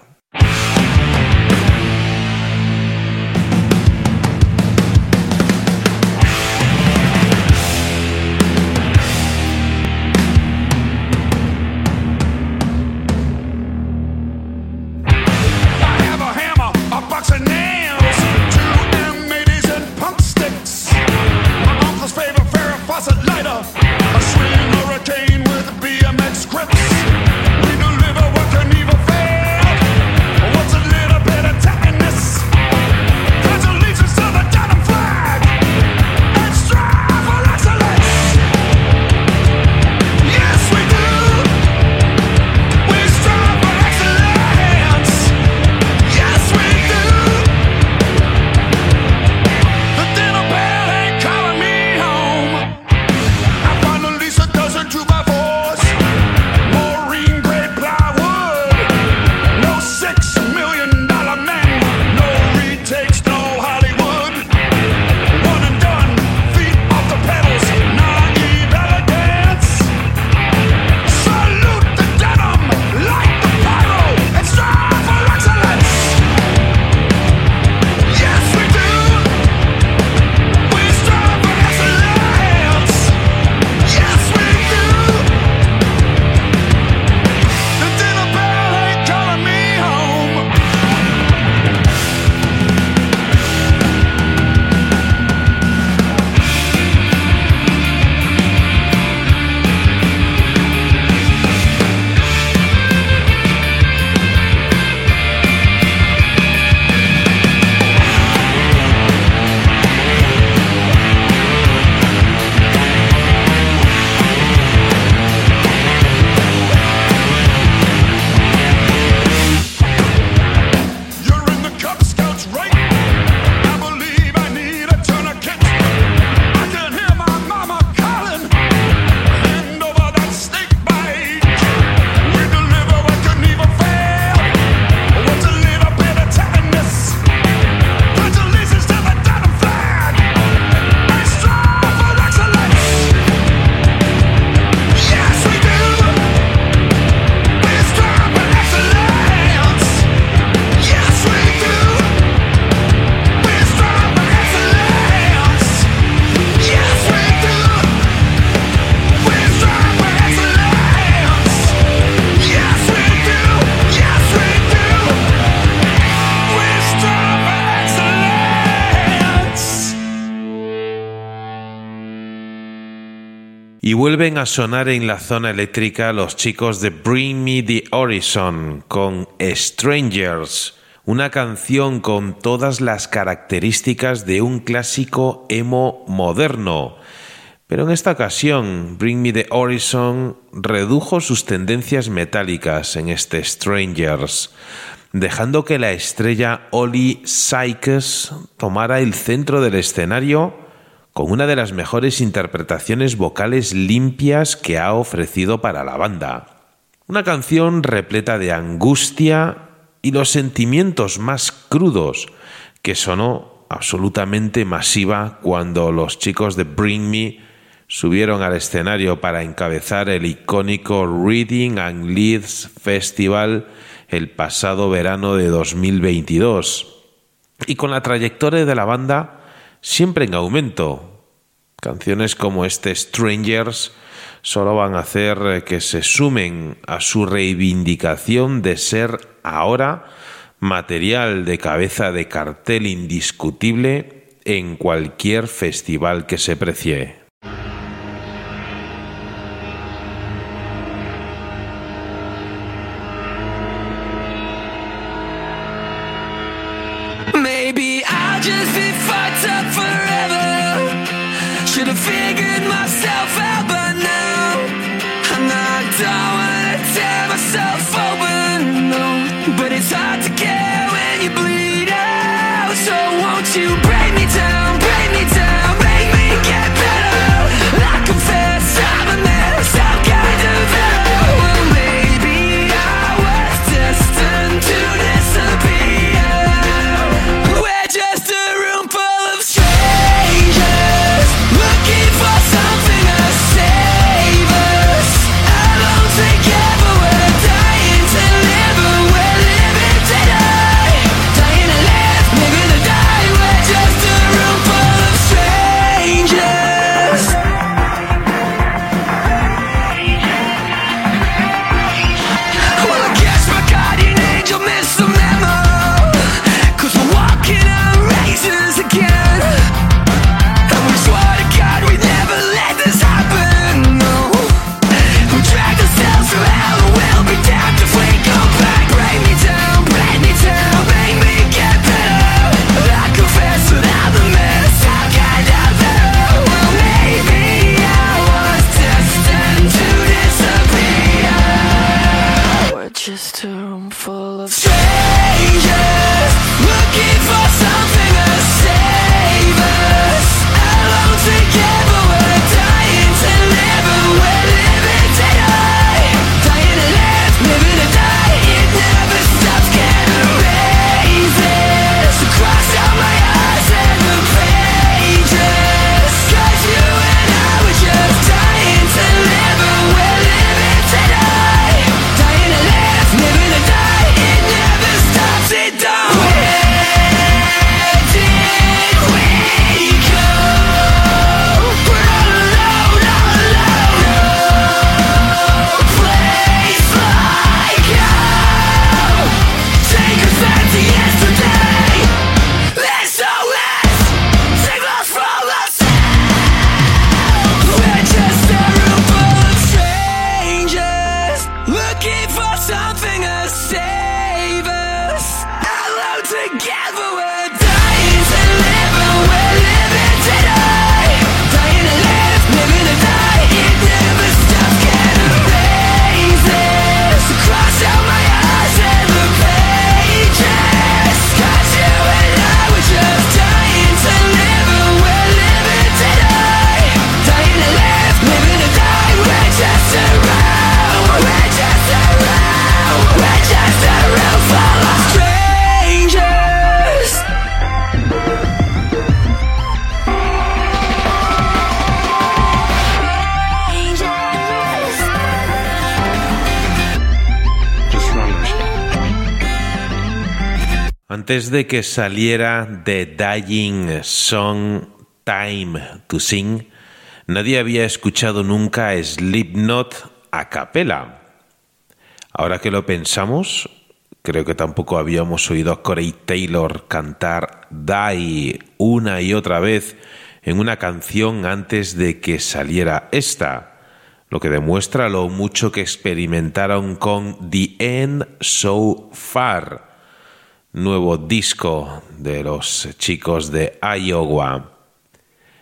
Sonar en la zona eléctrica los chicos de Bring Me the Horizon con Strangers, una canción con todas las características de un clásico emo moderno. Pero en esta ocasión, Bring Me the Horizon redujo sus tendencias metálicas en este Strangers, dejando que la estrella Oli Sykes tomara el centro del escenario con una de las mejores interpretaciones vocales limpias que ha ofrecido para la banda. Una canción repleta de angustia y los sentimientos más crudos que sonó absolutamente masiva cuando los chicos de Bring Me subieron al escenario para encabezar el icónico Reading and Leads Festival el pasado verano de 2022. Y con la trayectoria de la banda siempre en aumento. Canciones como este Strangers solo van a hacer que se sumen a su reivindicación de ser ahora material de cabeza de cartel indiscutible en cualquier festival que se precie. Antes de que saliera The Dying Song Time to Sing, nadie había escuchado nunca Slipknot a capela. Ahora que lo pensamos, creo que tampoco habíamos oído a Corey Taylor cantar Die una y otra vez en una canción antes de que saliera esta, lo que demuestra lo mucho que experimentaron con The End So Far nuevo disco de los chicos de Iowa.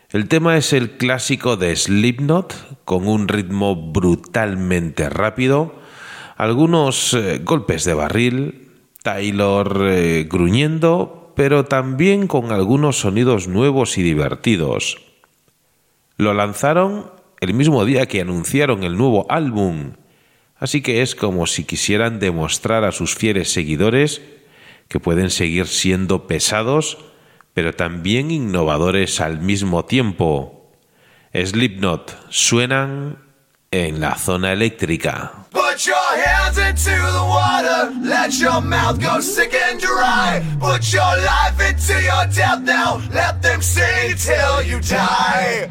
El tema es el clásico de Slipknot con un ritmo brutalmente rápido, algunos eh, golpes de barril, Taylor eh, gruñendo, pero también con algunos sonidos nuevos y divertidos. Lo lanzaron el mismo día que anunciaron el nuevo álbum, Así que es como si quisieran demostrar a sus fieles seguidores que pueden seguir siendo pesados, pero también innovadores al mismo tiempo. Slipknot suenan en la zona eléctrica. Put your hands into the water, let your mouth go sick and dry. Put your life into your death now, let them sing till you die.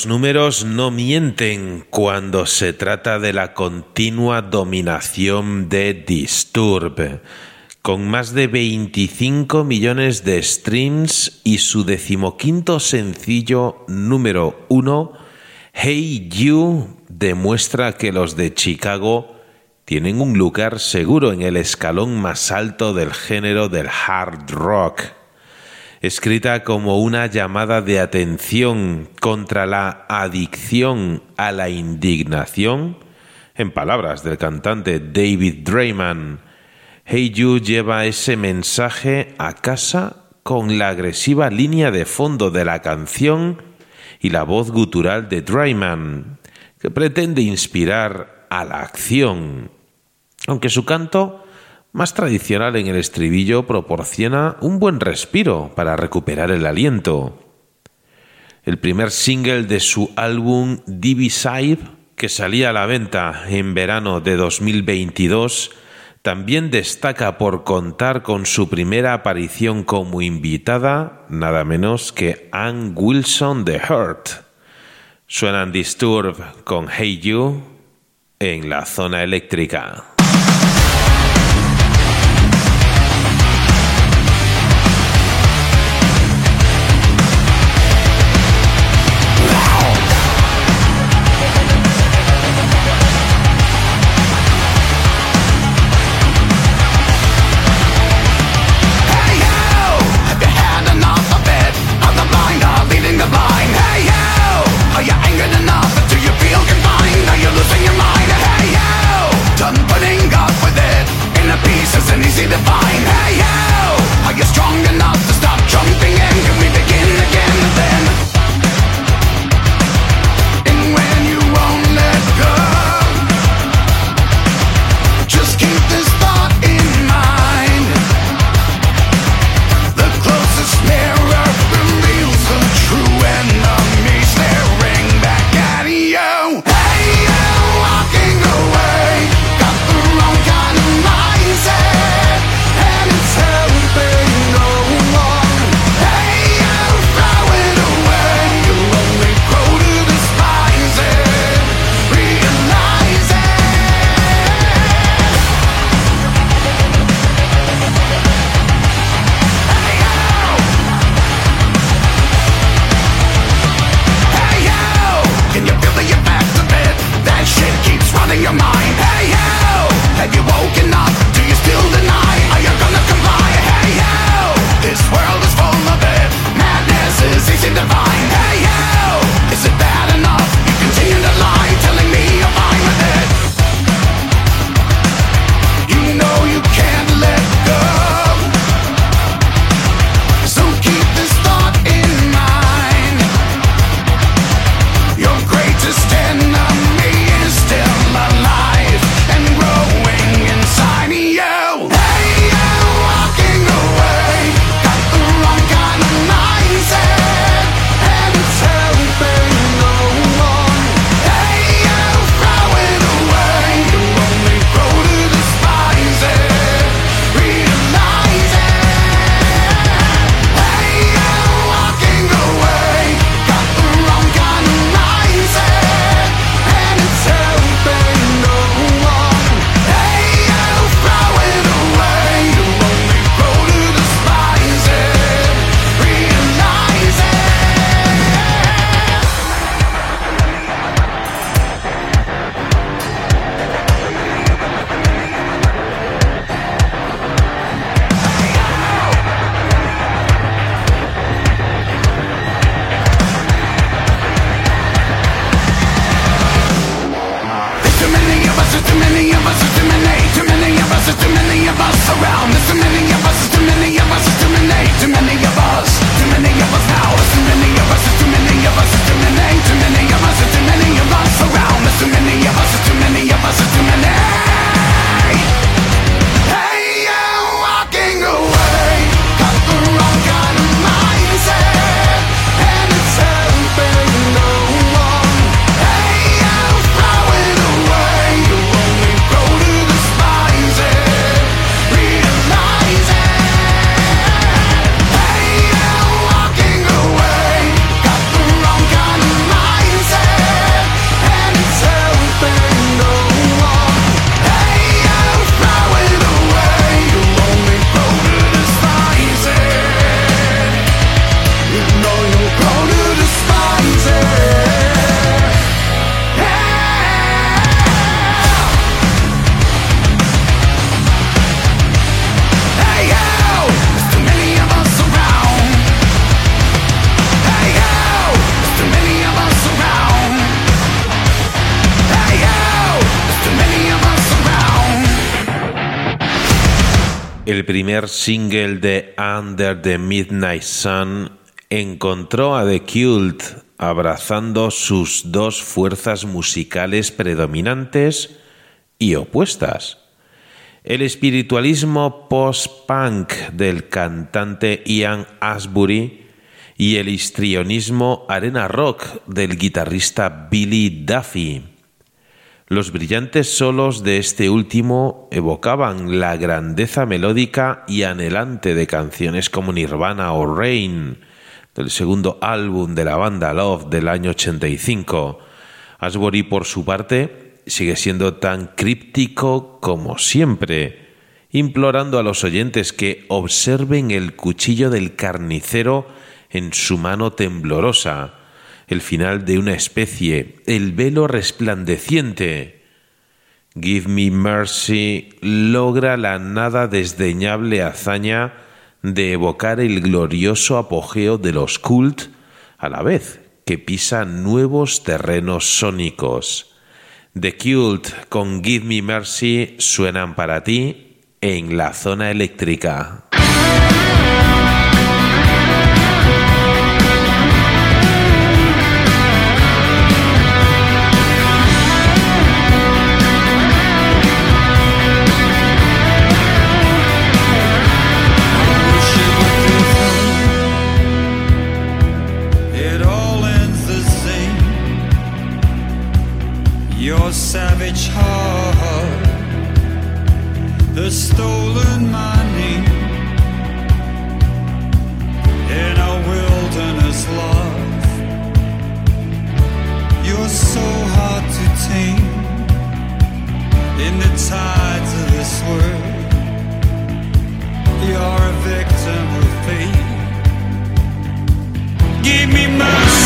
Los números no mienten cuando se trata de la continua dominación de Disturb, con más de 25 millones de streams y su decimoquinto sencillo número uno, Hey You, demuestra que los de Chicago tienen un lugar seguro en el escalón más alto del género del hard rock escrita como una llamada de atención contra la adicción a la indignación, en palabras del cantante David Drayman, Hey You lleva ese mensaje a casa con la agresiva línea de fondo de la canción y la voz gutural de Drayman, que pretende inspirar a la acción, aunque su canto más tradicional en el estribillo proporciona un buen respiro para recuperar el aliento. El primer single de su álbum Divisive, que salía a la venta en verano de 2022, también destaca por contar con su primera aparición como invitada, nada menos que Ann Wilson de Hurt. Suenan Disturb con Hey You en la zona eléctrica. Primer single de Under the Midnight Sun encontró a The Cult abrazando sus dos fuerzas musicales predominantes y opuestas. El espiritualismo post-punk del cantante Ian Asbury y el histrionismo arena rock del guitarrista Billy Duffy. Los brillantes solos de este último evocaban la grandeza melódica y anhelante de canciones como Nirvana o Rain, del segundo álbum de la banda Love del año 85. Asbury, por su parte, sigue siendo tan críptico como siempre, implorando a los oyentes que observen el cuchillo del carnicero en su mano temblorosa, el final de una especie, el velo resplandeciente. Give Me Mercy logra la nada desdeñable hazaña de evocar el glorioso apogeo de los cult a la vez que pisa nuevos terrenos sónicos. The Cult con Give Me Mercy suenan para ti en la zona eléctrica. Stolen money, in a wilderness love. You're so hard to tame in the tides of this world. You're a victim of fate. Give me mercy,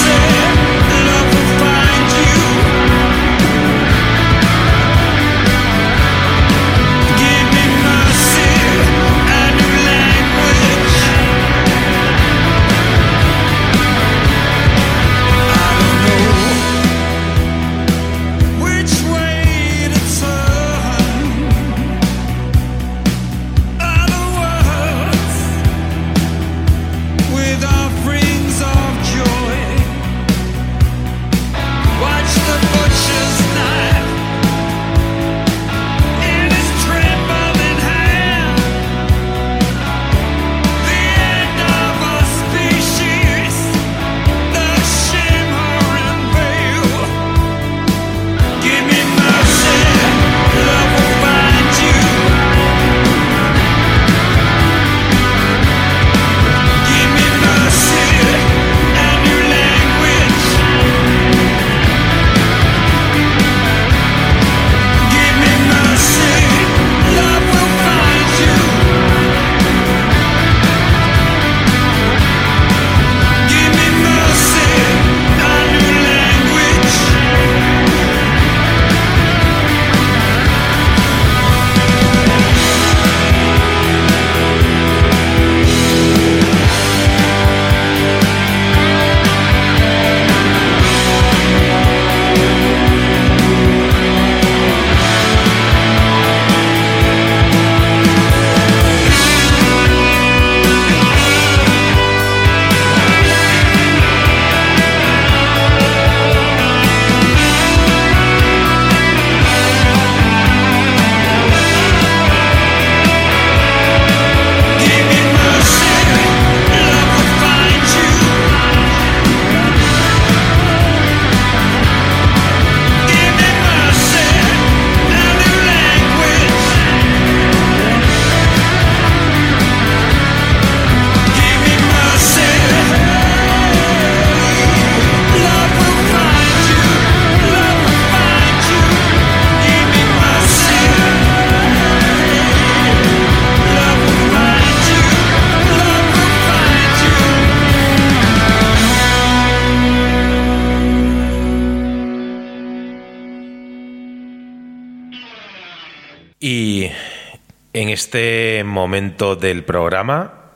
este momento del programa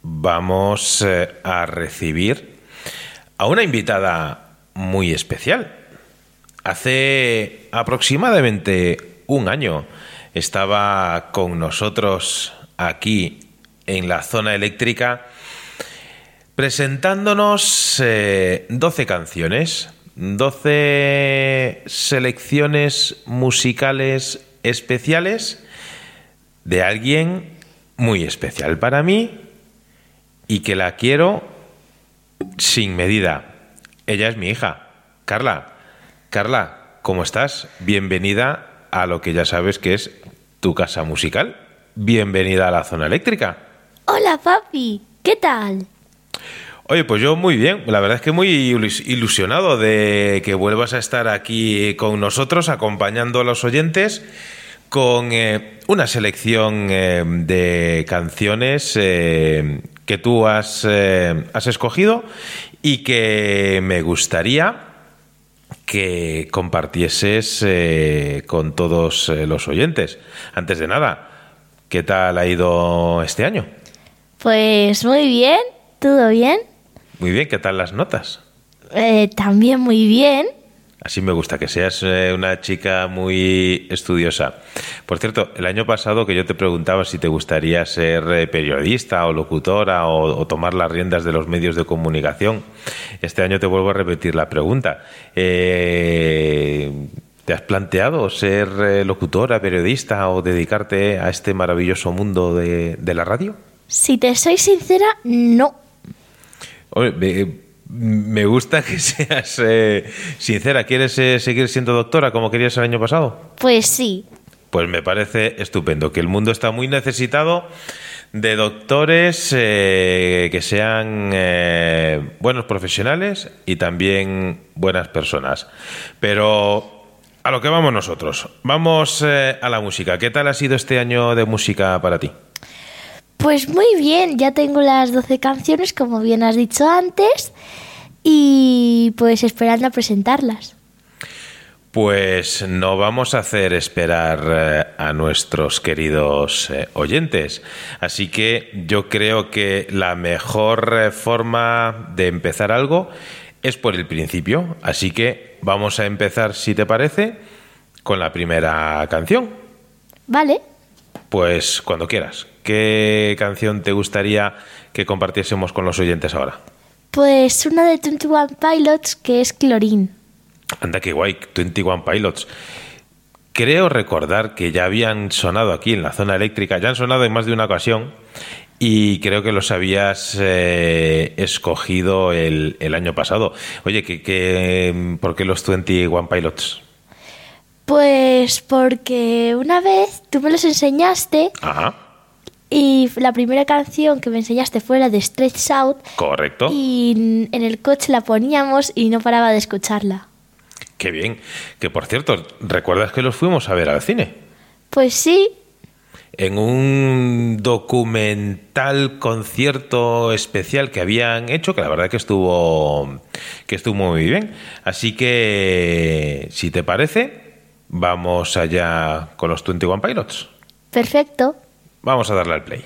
vamos eh, a recibir a una invitada muy especial. Hace aproximadamente un año estaba con nosotros aquí en la zona eléctrica presentándonos eh, 12 canciones, 12 selecciones musicales especiales de alguien muy especial para mí y que la quiero sin medida. Ella es mi hija, Carla. Carla, ¿cómo estás? Bienvenida a lo que ya sabes que es tu casa musical. Bienvenida a la zona eléctrica. Hola, papi. ¿Qué tal? Oye, pues yo muy bien. La verdad es que muy ilus- ilusionado de que vuelvas a estar aquí con nosotros, acompañando a los oyentes con eh, una selección eh, de canciones eh, que tú has, has escogido y que me gustaría que compartieses con todos los oyentes. Antes de nada, ¿qué tal ha ido este año? Pues muy bien, todo bien. Muy bien, ¿qué tal las notas? Eh, también muy bien. Así me gusta, que seas eh, una chica muy estudiosa. Por cierto, el año pasado que yo te preguntaba si te gustaría ser eh, periodista o locutora o, o tomar las riendas de los medios de comunicación, este año te vuelvo a repetir la pregunta. Eh, ¿Te has planteado ser locutora, periodista o dedicarte a este maravilloso mundo de, de la radio? Si te soy sincera, no. Oye, me, gusta que seas eh, sincera. ¿Quieres eh, seguir siendo doctora como querías el año pasado? Pues sí. Pues me parece estupendo, que el mundo está muy necesitado de doctores eh, que sean buenos profesionales y también buenas personas. Pero a lo que vamos nosotros. Vamos a la música. ¿Qué tal ha sido este año de música para ti? Pues muy bien, ya tengo las 12 canciones, como bien has dicho antes, y pues esperando a presentarlas. Pues no vamos a hacer esperar eh, a nuestros queridos eh, oyentes. Así que yo creo que la mejor eh, forma de empezar algo es por el principio. Así que vamos a empezar, si te parece, con la primera canción. ¿Vale? Pues cuando quieras. ¿Qué canción te gustaría que compartiésemos con los oyentes ahora? Pues una de 21 Pilots que es Clorín. Anda, qué guay, 21 Pilots. Creo recordar que ya habían sonado aquí en la zona eléctrica, ya han sonado en más de una ocasión y creo que los habías eh, escogido el, el año pasado. Oye, ¿qué, qué, por qué los 21 Pilots? Pues porque una vez tú me los enseñaste Ajá, y la primera canción que me enseñaste fue la de Stretch Out correcto. y en el coche la poníamos y no paraba de escucharla. Qué bien. Que por cierto, ¿recuerdas que los fuimos a ver al cine? Pues sí, en un documental concierto especial que habían hecho, que la verdad que estuvo que estuvo muy bien. Así que, si te parece, vamos allá con los 21 Pilots. perfecto. Vamos a darle al play.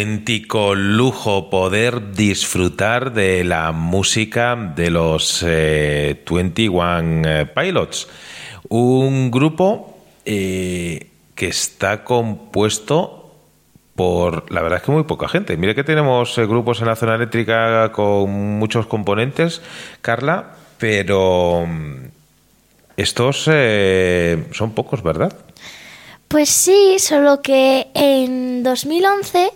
Auténtico lujo poder disfrutar de la música de los eh, 21 eh, Pilots. Un grupo eh, que está compuesto por, la verdad es que muy poca gente. Mire que tenemos eh, grupos en la zona eléctrica con muchos componentes, Carla, pero mm, estos eh, son pocos, ¿verdad? Pues sí, solo que en 2011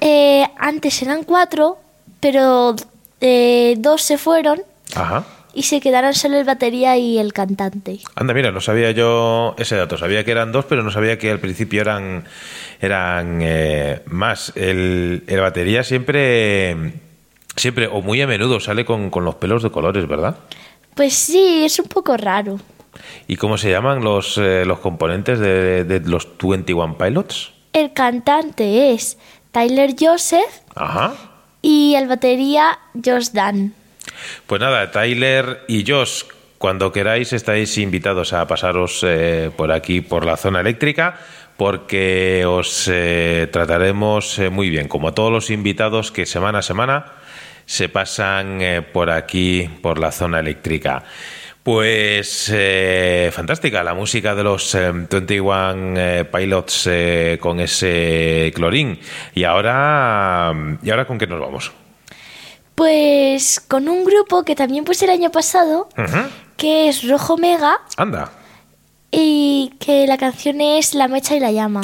Eh, antes eran cuatro, pero eh, dos se fueron Ajá. y se quedaron solo el batería y el cantante. Anda, mira, no sabía yo ese dato. Sabía que eran dos, pero no sabía que al principio eran, eran eh, más. El, el batería siempre, siempre, o muy a menudo, sale con, con los pelos de colores, ¿verdad? Pues sí, es un poco raro. ¿Y cómo se llaman los, eh, los componentes de, de los 21 Pilots? El cantante es Tyler Joseph Ajá. y el batería Josh Dan. Pues nada, Tyler y Josh, cuando queráis estáis invitados a pasaros eh, por aquí, por la zona eléctrica, porque os eh, trataremos eh, muy bien, como a todos los invitados que semana a semana se pasan por aquí, por la zona eléctrica. Pues eh, fantástica la música de los eh, 21 eh, Pilots eh, con ese clorín. Y ahora, ¿y ahora con qué nos vamos? Pues con un grupo que también puse el año pasado, que es Rojo Mega, Anda. y que la canción es La Mecha y la Llama.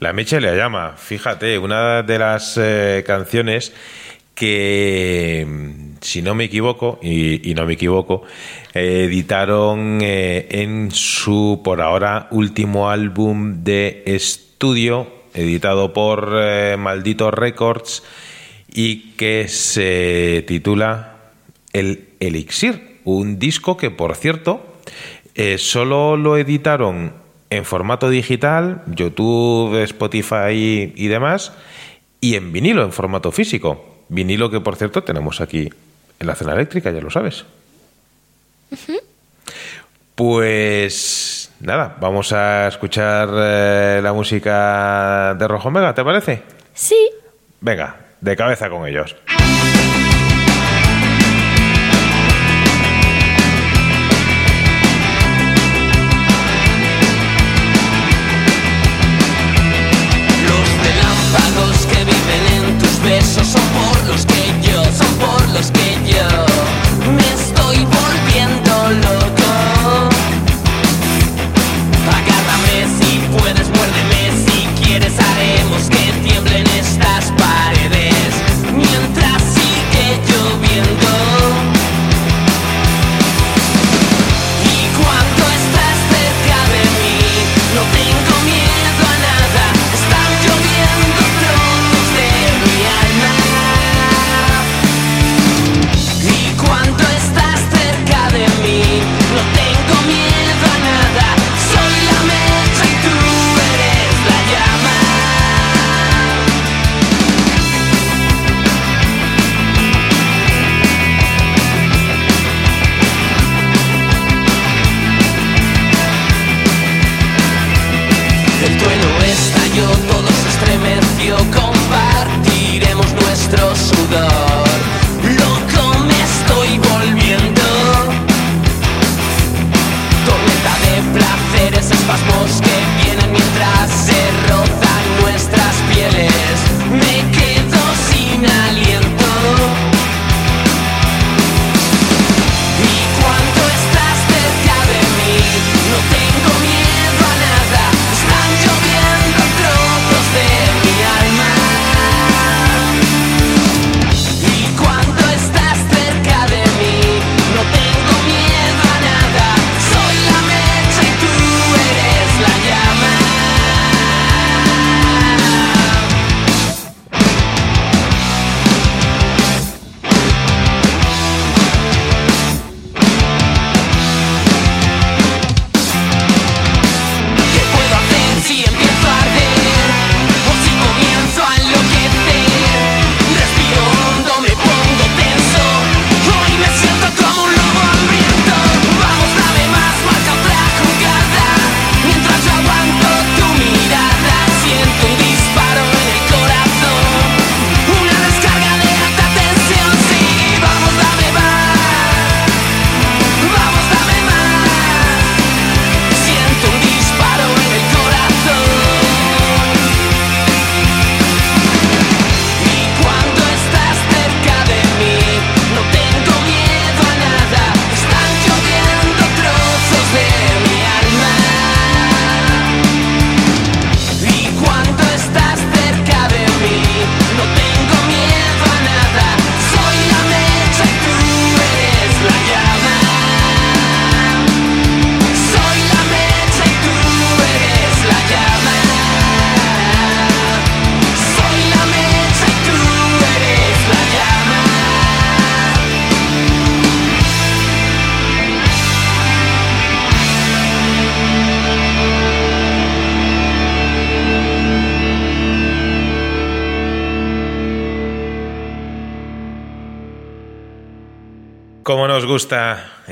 La Mecha le llama, fíjate, una de las eh, canciones que, si no me equivoco, y, no me equivoco, eh, editaron eh, en su, por ahora, último álbum de estudio, editado por eh, Maldito Records, y que se titula El Elixir, un disco que, por cierto, eh, solo lo editaron en formato digital, YouTube, Spotify y demás, y en vinilo, en formato físico. Vinilo que, por cierto, tenemos aquí en la zona eléctrica, ya lo sabes. Pues nada, vamos a escuchar eh, la música de Rojo Mega, ¿te parece? Sí. Venga, de cabeza con ellos.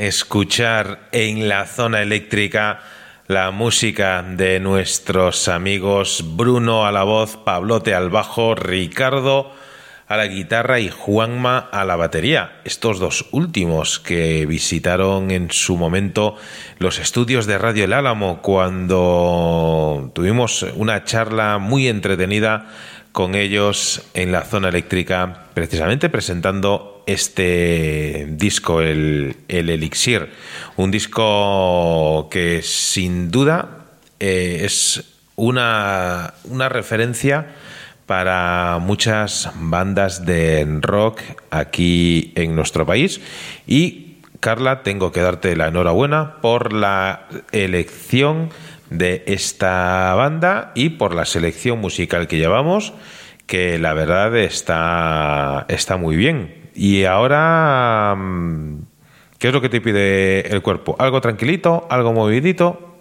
Escuchar en la zona eléctrica la música de nuestros amigos Bruno a la voz, Pablote al bajo, Ricardo a la guitarra y Juanma a la batería. Estos dos últimos que visitaron en su momento los estudios de Radio El Álamo cuando tuvimos una charla muy entretenida con ellos en la zona eléctrica, precisamente presentando este disco, el, el Elixir. Un disco que sin duda eh, es una, una referencia para muchas bandas de rock aquí en nuestro país. Y Carla, tengo que darte la enhorabuena por la elección de esta banda y por la selección musical que llevamos, que la verdad está, está muy bien. Y ahora, mm, ¿qué es lo que te pide el cuerpo? ¿Algo tranquilito? ¿Algo movidito?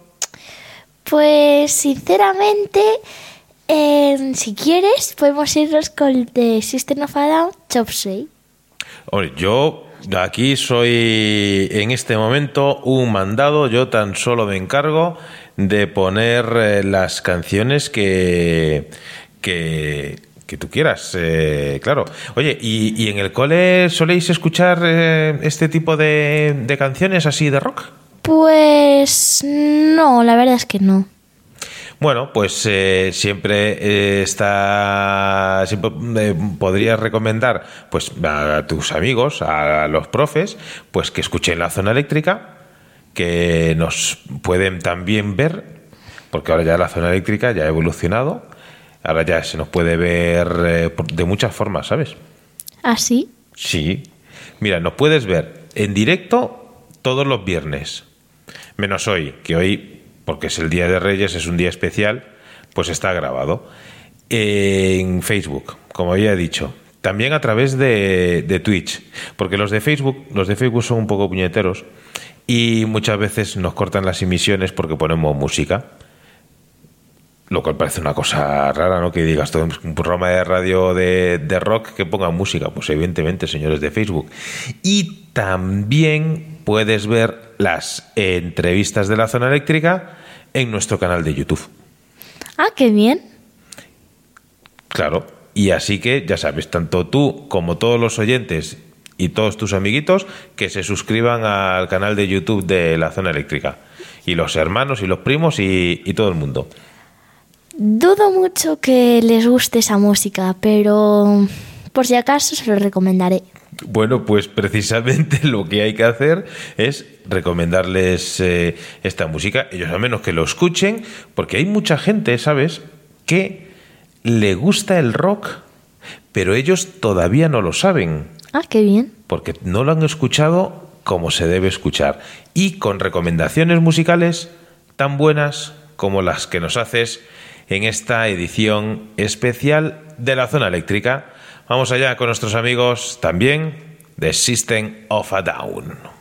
Pues sinceramente Eh, si quieres, podemos irnos con The System of a Down, Chop yo aquí soy en este momento un mandado, yo tan solo me encargo de poner eh, las canciones que, que, que tú quieras, eh, claro. Oye, ¿y, y en el cole soléis escuchar eh, este tipo de, de canciones así de rock? Pues no, la verdad es que no. Bueno, pues eh, siempre eh, está. Siempre podrías recomendar pues, a tus amigos, a los profes, pues que escuchen la zona eléctrica, que nos pueden también ver, porque ahora ya la zona eléctrica ya ha evolucionado, ahora ya se nos puede ver eh, de muchas formas, ¿sabes? ¿Así? Sí. Mira, nos puedes ver en directo todos los viernes. Menos hoy, que hoy, porque es el Día de Reyes, es un día especial, pues está grabado. En Facebook, como había dicho. También a través de, de Twitch. Porque los de Facebook, los de Facebook son un poco puñeteros. Y muchas veces nos cortan las emisiones porque ponemos música. Lo cual parece una cosa rara, ¿no? Que digas todo un programa de radio de, de rock que ponga música. Pues evidentemente, señores de Facebook. Y también puedes ver las entrevistas de la zona eléctrica en nuestro canal de YouTube. Ah, qué bien. Claro. Y así que, ya sabes, tanto tú como todos los oyentes y todos tus amiguitos que se suscriban al canal de YouTube de la zona eléctrica. Y los hermanos y los primos y, y todo el mundo. Dudo mucho que les guste esa música, pero por si acaso se lo recomendaré. Bueno, pues precisamente lo que hay que hacer es recomendarles eh, esta música, ellos al menos que lo escuchen, porque hay mucha gente, ¿sabes?, que le gusta el rock, pero ellos todavía no lo saben, Ah, qué bien. porque no lo han escuchado como se debe escuchar, y con recomendaciones musicales tan buenas como las que nos haces en esta edición especial de la zona eléctrica. Vamos allá con nuestros amigos también de System of a Down.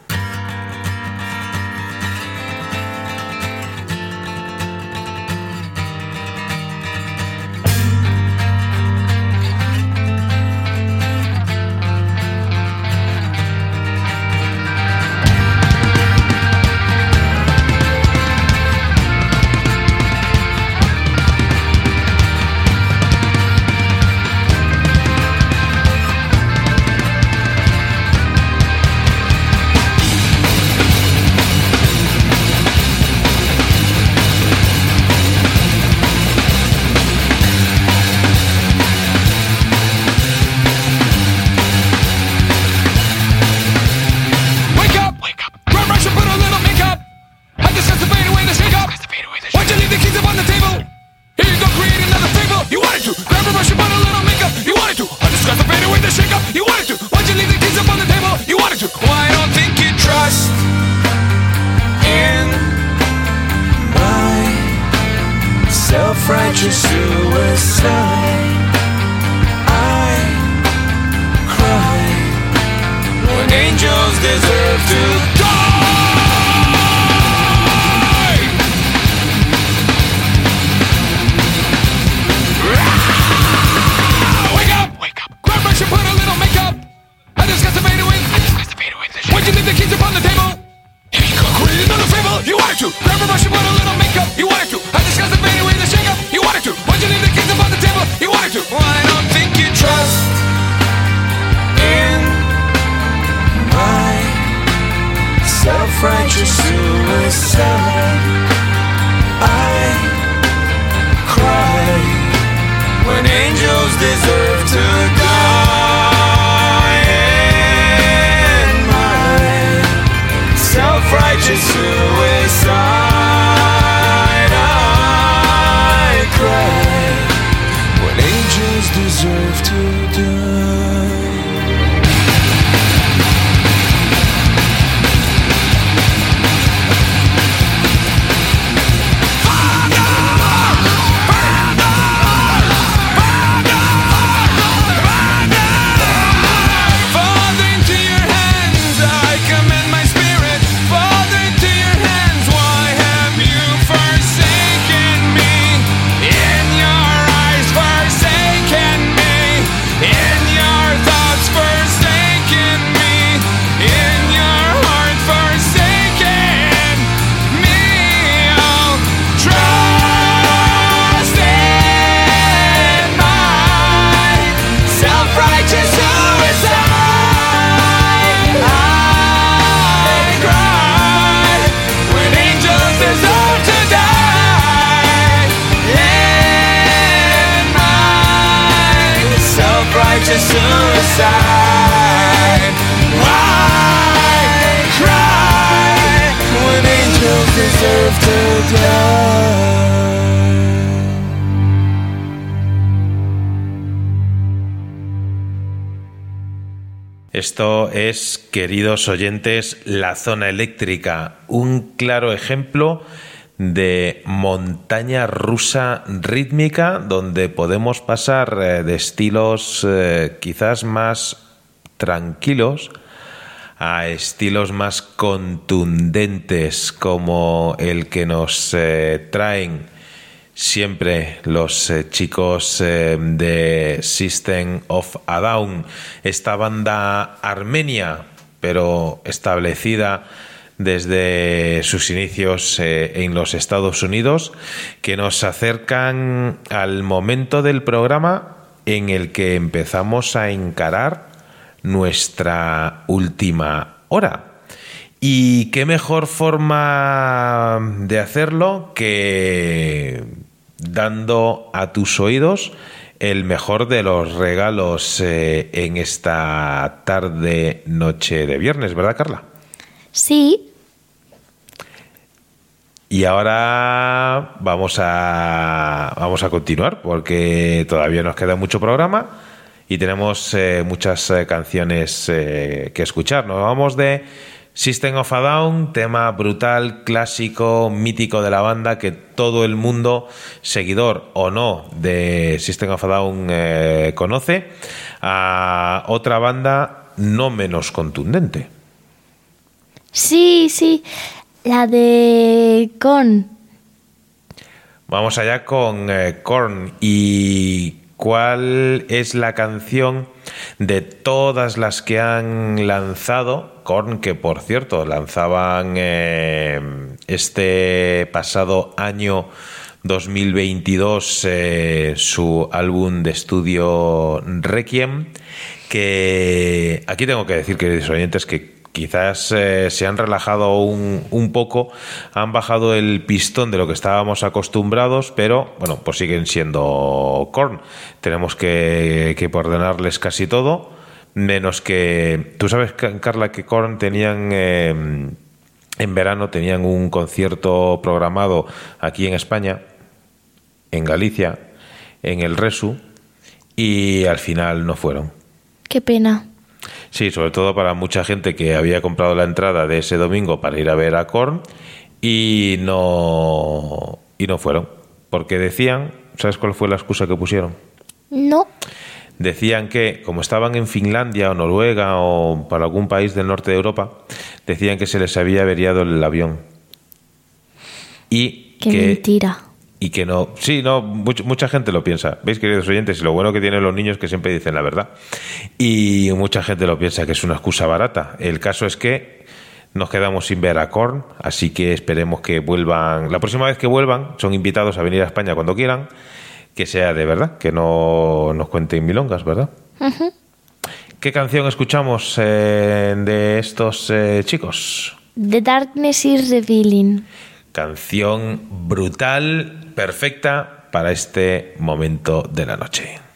Queridos oyentes, la zona eléctrica, un claro ejemplo de montaña rusa rítmica donde podemos pasar eh, de estilos eh, quizás más tranquilos a estilos más contundentes como el que nos eh, traen siempre los chicos de System of a Down, esta banda armenia, pero establecida desde sus inicios eh, en los Estados Unidos, que nos acercan al momento del programa en el que empezamos a encarar nuestra última hora. Y qué mejor forma de hacerlo que dando a tus oídos el mejor de los regalos eh, en esta tarde, noche de viernes, ¿verdad, Carla? Sí, Y ahora vamos a, vamos a continuar porque todavía nos queda mucho programa y tenemos eh, muchas eh, canciones que escuchar. Nos vamos de System of a Down, tema brutal, clásico, mítico de la banda que todo el mundo, seguidor o no de System of a Down, eh, conoce, a otra banda no menos contundente. sí, sí. La de Con. Vamos allá con eh, Korn. ¿Y cuál es la canción de todas las que han lanzado? Korn, que por cierto lanzaban eh, este pasado año 2022 eh, su álbum de estudio Requiem. Que aquí tengo que decir, queridos oyentes, que quizás eh, se han relajado un, un poco, han bajado el pistón de lo que estábamos acostumbrados, pero bueno, pues siguen siendo Korn. Tenemos que, que ordenarles casi todo, menos que. Tú sabes, Ca- Carla, que Korn tenían. eh, en verano tenían un concierto programado aquí en España, en Galicia, en el Resu, y al final no fueron. Qué pena. Sí, sobre todo para mucha gente que había comprado la entrada de ese domingo para ir a ver a Korn y no y no fueron, porque decían, ¿sabes cuál fue la excusa que pusieron? No. Decían que como estaban en Finlandia o Noruega o para algún país del norte de Europa, decían que se les había averiado el avión. Y Qué que mentira. y que no. Sí, no, much- mucha gente lo piensa. ¿Veis, queridos oyentes? Y lo bueno que tienen los niños que siempre dicen la verdad. Y mucha gente lo piensa que es una excusa barata. El caso es que nos quedamos sin ver a Korn, así que esperemos que vuelvan. La próxima vez que vuelvan, son invitados a venir a España cuando quieran. Que sea de verdad, que no nos cuenten milongas, ¿verdad? ¿Qué canción escuchamos eh, de estos eh, chicos? The Darkness is Revealing. Canción brutal, perfecta para este momento de la noche.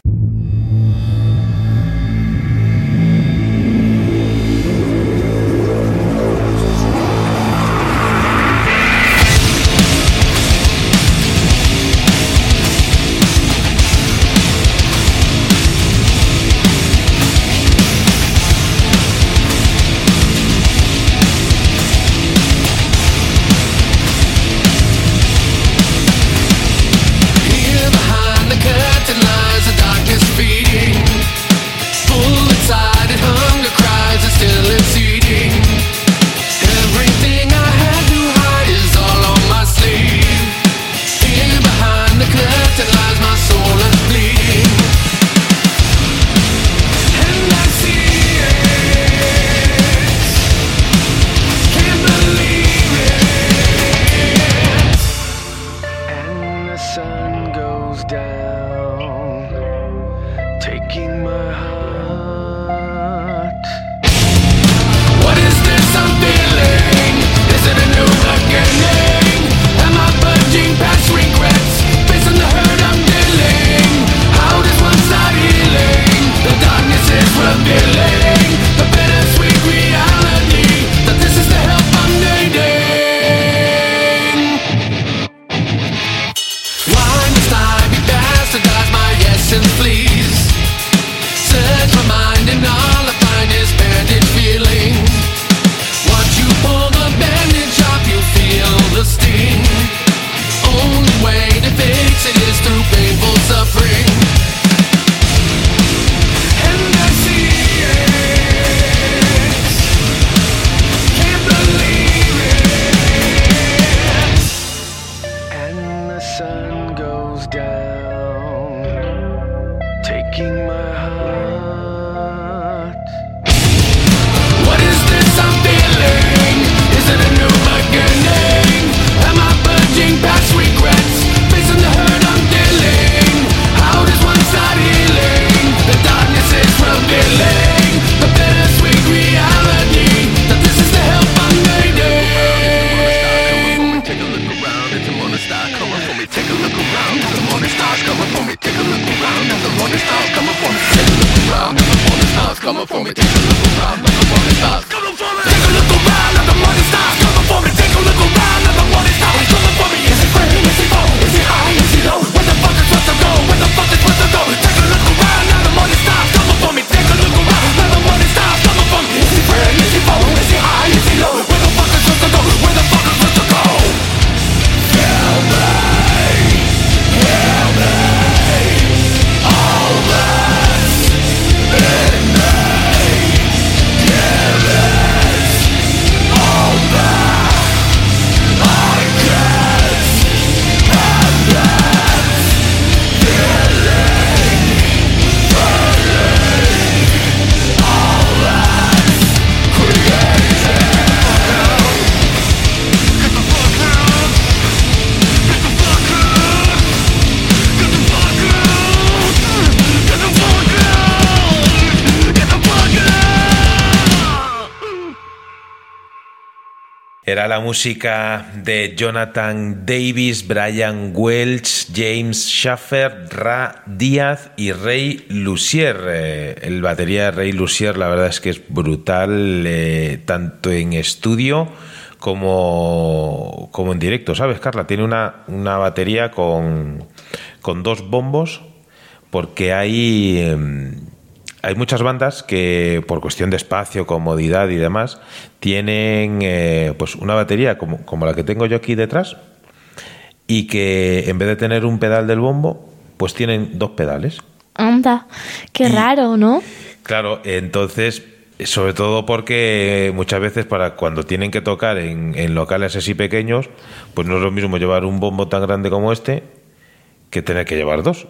Era la música de Jonathan Davis, Brian Welch, James Schaffer, Ra Díaz y Ray Lucier. Eh, el batería de Ray Lucier, la verdad es que es brutal, eh, tanto en estudio como, como en directo, ¿sabes, Carla? Tiene una, una batería con, con dos bombos, porque hay. em, hay muchas bandas que por cuestión de espacio, comodidad y demás tienen eh, pues una batería como, como la que tengo yo aquí detrás y que en vez de tener un pedal del bombo pues tienen dos pedales. Anda, qué raro, ¿no? Claro, entonces sobre todo porque muchas veces para cuando tienen que tocar en, en locales así pequeños pues no es lo mismo llevar un bombo tan grande como este que tener que llevar dos.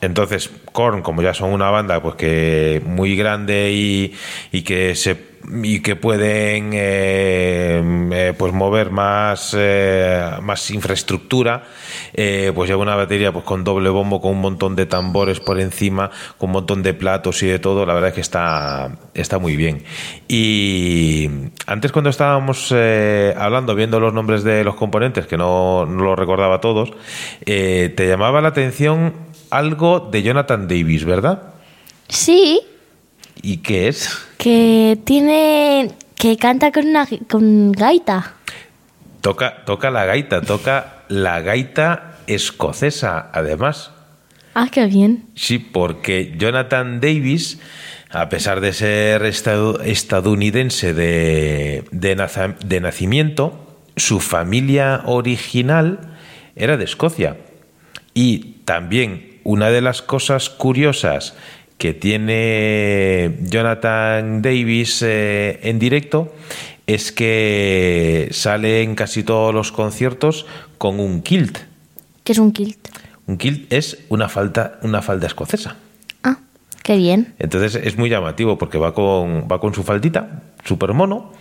Entonces, Korn, como ya son una banda pues que muy grande y, y que se y que pueden eh, eh, pues mover más eh, más infraestructura eh, pues lleva una batería pues con doble bombo con un montón de tambores por encima con un montón de platos y de todo la verdad es que está está muy bien. Y antes cuando estábamos hablando viendo los nombres de los componentes que no, no los recordaba todos te llamaba la atención algo de Jonathan Davis verdad Sí, y qué es que tiene. que canta con una con gaita. Toca, toca la gaita, toca la gaita escocesa, además. Ah, qué bien. Sí, porque Jonathan Davis, a pesar de ser estadounidense de, de de nacimiento, su familia original era de Escocia. Y también una de las cosas curiosas que tiene Jonathan Davis eh, en directo es que sale en casi todos los conciertos con un kilt. Que es un kilt. Un kilt es una falda, una falda escocesa. Ah, qué bien. Entonces es muy llamativo porque va con, va con su faldita, súper mono,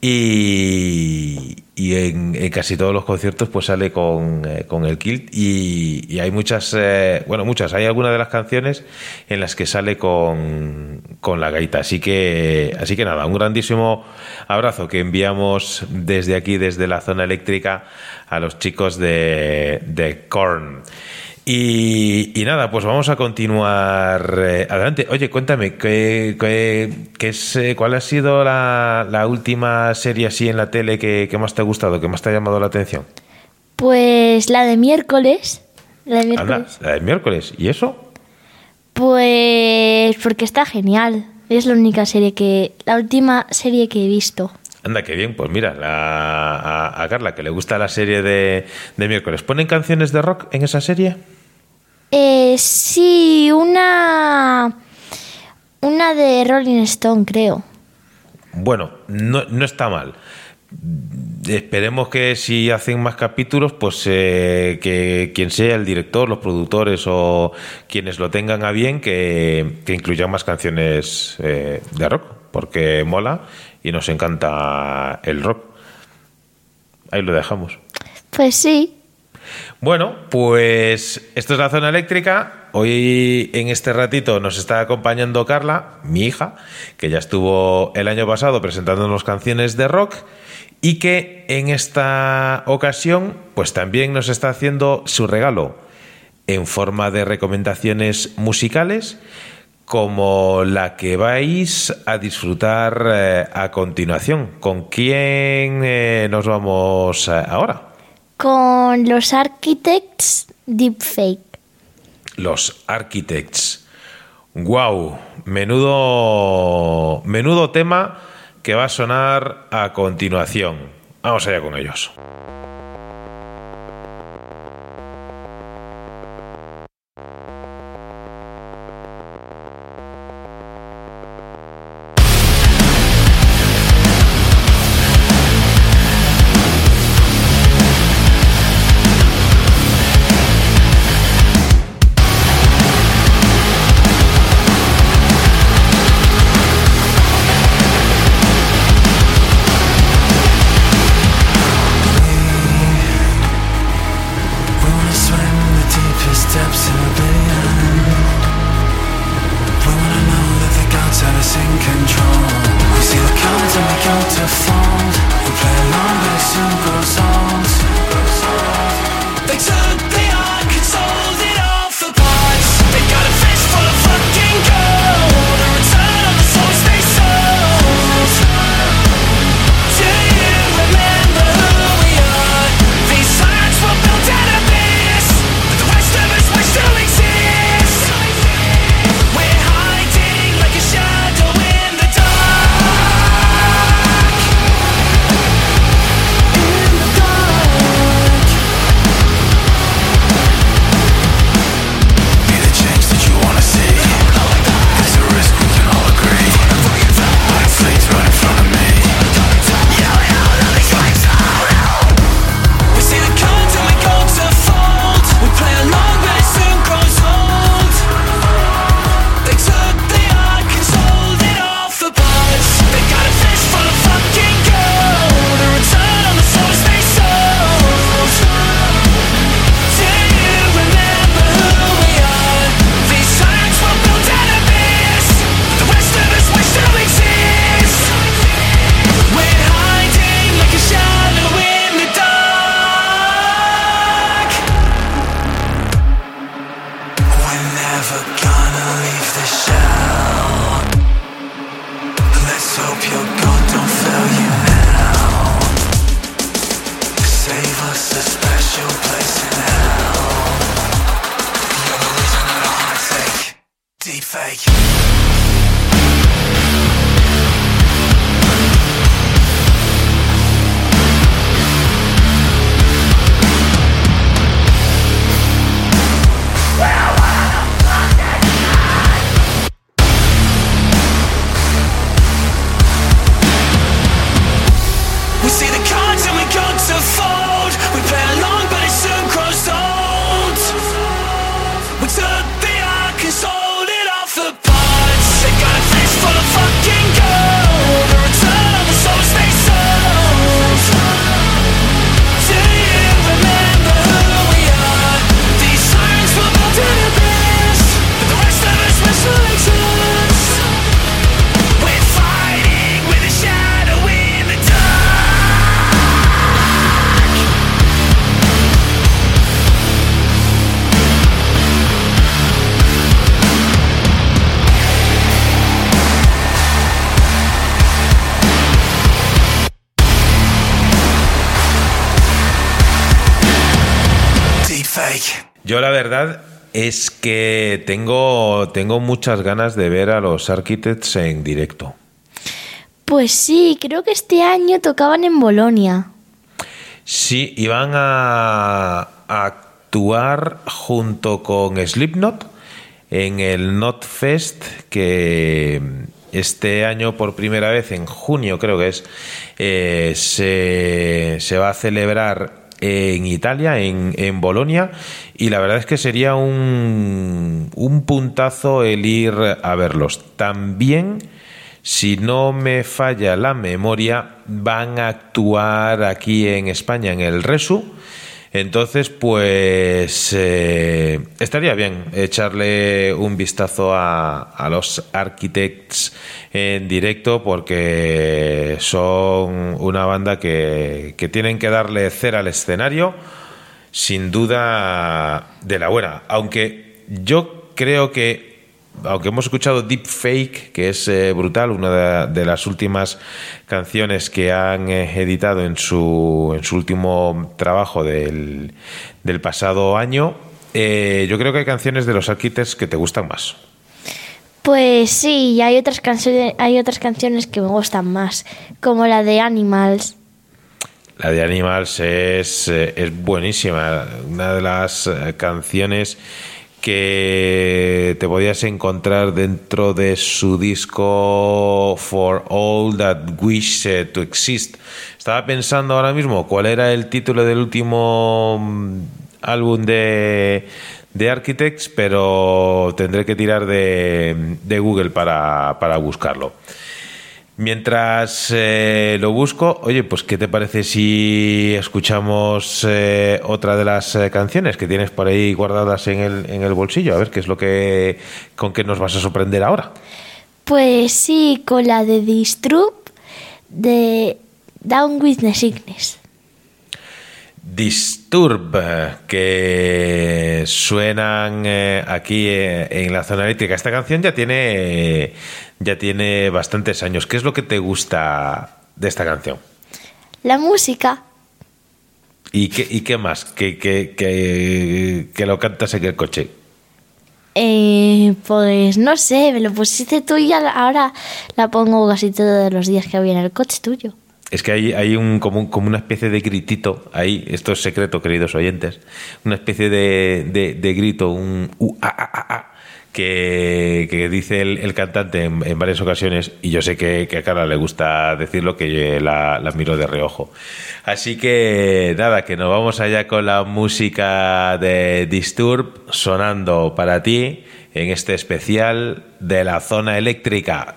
y, y en, casi todos los conciertos pues sale con, eh, con el kilt y, y hay muchas, eh, bueno, muchas, hay algunas de las canciones en las que sale con, con la gaita. Así que, así que nada, un grandísimo abrazo que enviamos desde aquí, desde la zona eléctrica, a los chicos de, de Korn. Y, y nada, pues vamos a continuar eh, adelante. Oye, cuéntame, ¿qué, qué- qué es, eh, ¿cuál ha sido la, la última serie así en la tele que, que más te ha gustado, que más te ha llamado la atención? Pues la de miércoles. La de Anda, miércoles. la de miércoles. ¿Y eso? Pues porque está genial. Es la única serie que. La última serie que he visto. Anda, qué bien. Pues mira, la- a, a Carla, que le gusta la serie de, de miércoles, ¿ponen canciones de rock en esa serie? Eh, sí, una. Una de Rolling Stone, creo. Bueno, no, no está mal. esperemos que si hacen más capítulos, pues eh, que quien sea el director, los productores o quienes lo tengan a bien, que, que incluyan más canciones eh, de rock, porque mola y nos encanta el rock. Ahí lo dejamos. Pues sí. Bueno, pues esto es la zona eléctrica. Hoy en este ratito nos está acompañando Carla, mi hija, que ya estuvo el año pasado presentándonos canciones de rock y que en esta ocasión pues también nos está haciendo su regalo en forma de recomendaciones musicales como la que vais a disfrutar eh, a continuación. ¿Con quién eh, nos vamos eh, ahora? Con los Architects Deepfake. Los Architects. Wow, menudo menudo tema que va a sonar a continuación. Vamos allá con ellos. Tengo, muchas ganas de ver a los Architects en directo. Pues sí, creo que este año tocaban en Bolonia. Sí, iban a, a actuar junto con Slipknot en el Not Fest que, este año por primera vez, en junio creo que es, eh, se, se va a celebrar en Italia, en, en Bolonia, y la verdad es que sería un, un puntazo el ir a verlos. También, si no me falla la memoria, van a actuar aquí en España en el Resu. Entonces, pues eh, estaría bien echarle un vistazo a, a los Architects en directo porque son una banda que, que tienen que darle cera al escenario, sin duda de la buena. Aunque yo creo que aunque hemos escuchado Deep Fake, que es eh, brutal, una de, de las últimas canciones que han eh, editado en su, en su último trabajo del, del pasado año, eh, yo creo que hay canciones de los Architects que te gustan más. Pues sí, y hay otras canciones, hay otras canciones que me gustan más, como la de Animals. La de Animals es, es buenísima, una de las canciones que te podías encontrar dentro de su disco For All That Wish to Exist. Estaba pensando ahora mismo cuál era el título del último mm, álbum de, de Architects, pero tendré que tirar de, de Google para, para buscarlo. Mientras eh, lo busco, oye, pues ¿qué te parece si escuchamos eh, otra de las eh, canciones que tienes por ahí guardadas en el, en el bolsillo? A ver qué es lo que con qué nos vas a sorprender ahora. Pues sí, con la de Disturb de Down with the Sickness. Disturb, que suenan eh, aquí eh, en la zona eléctrica. Esta canción ya tiene, ya tiene bastantes años. ¿Qué es lo que te gusta de esta canción? La música, ¿Y qué, y qué más? Que, que, que, que lo cantas en el coche. eh, pues no sé, me lo pusiste tú y ahora la pongo casi todos los días que voy en el coche tuyo. Es que hay, hay un, como, un- como una especie de gritito ahí, esto es secreto, queridos oyentes, una especie de, de- grito, un u, a, a, a, a, que, que dice el, el cantante en, varias ocasiones, y yo sé que, a Carla le gusta decirlo, que yo la miro de reojo. Así que nada, que nos vamos allá con la música de Disturb sonando para ti en este especial de la zona eléctrica.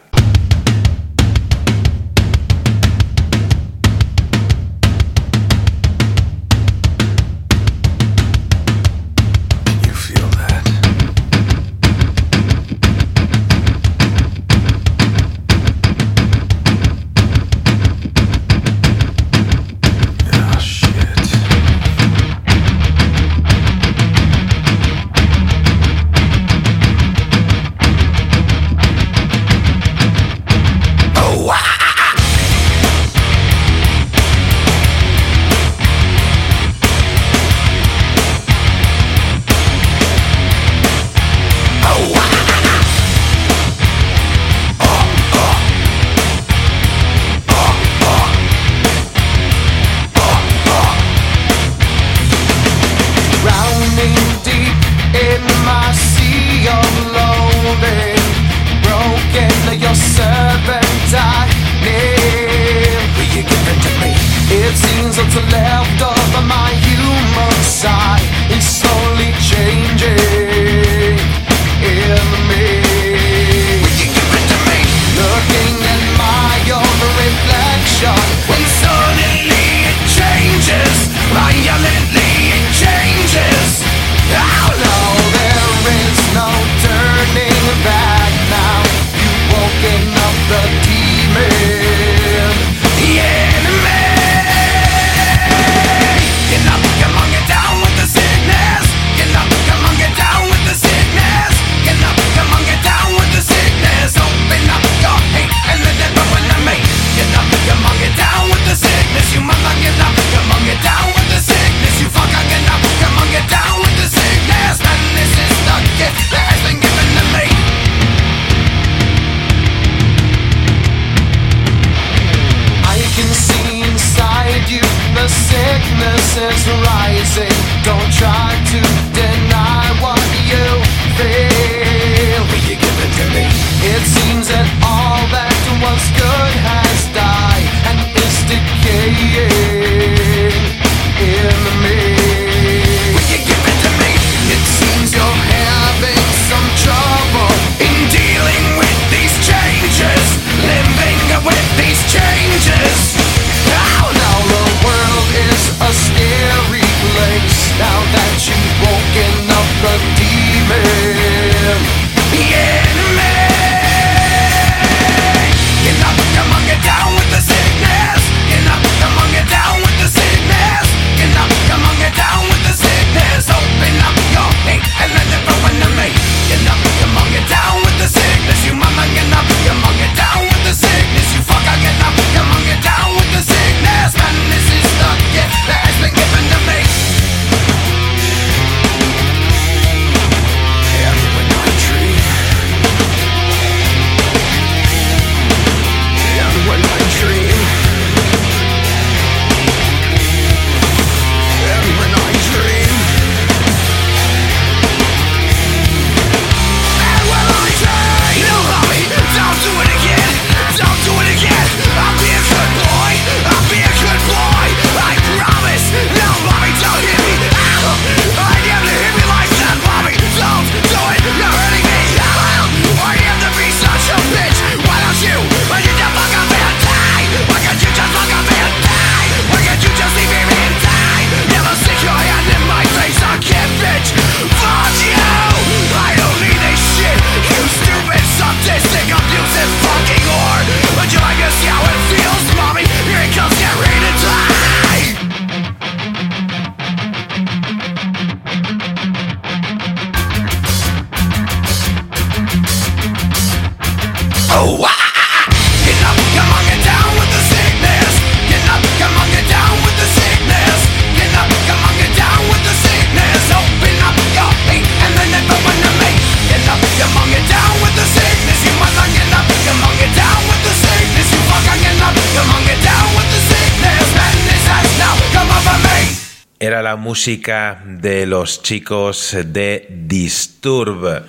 Música de los chicos de Disturb,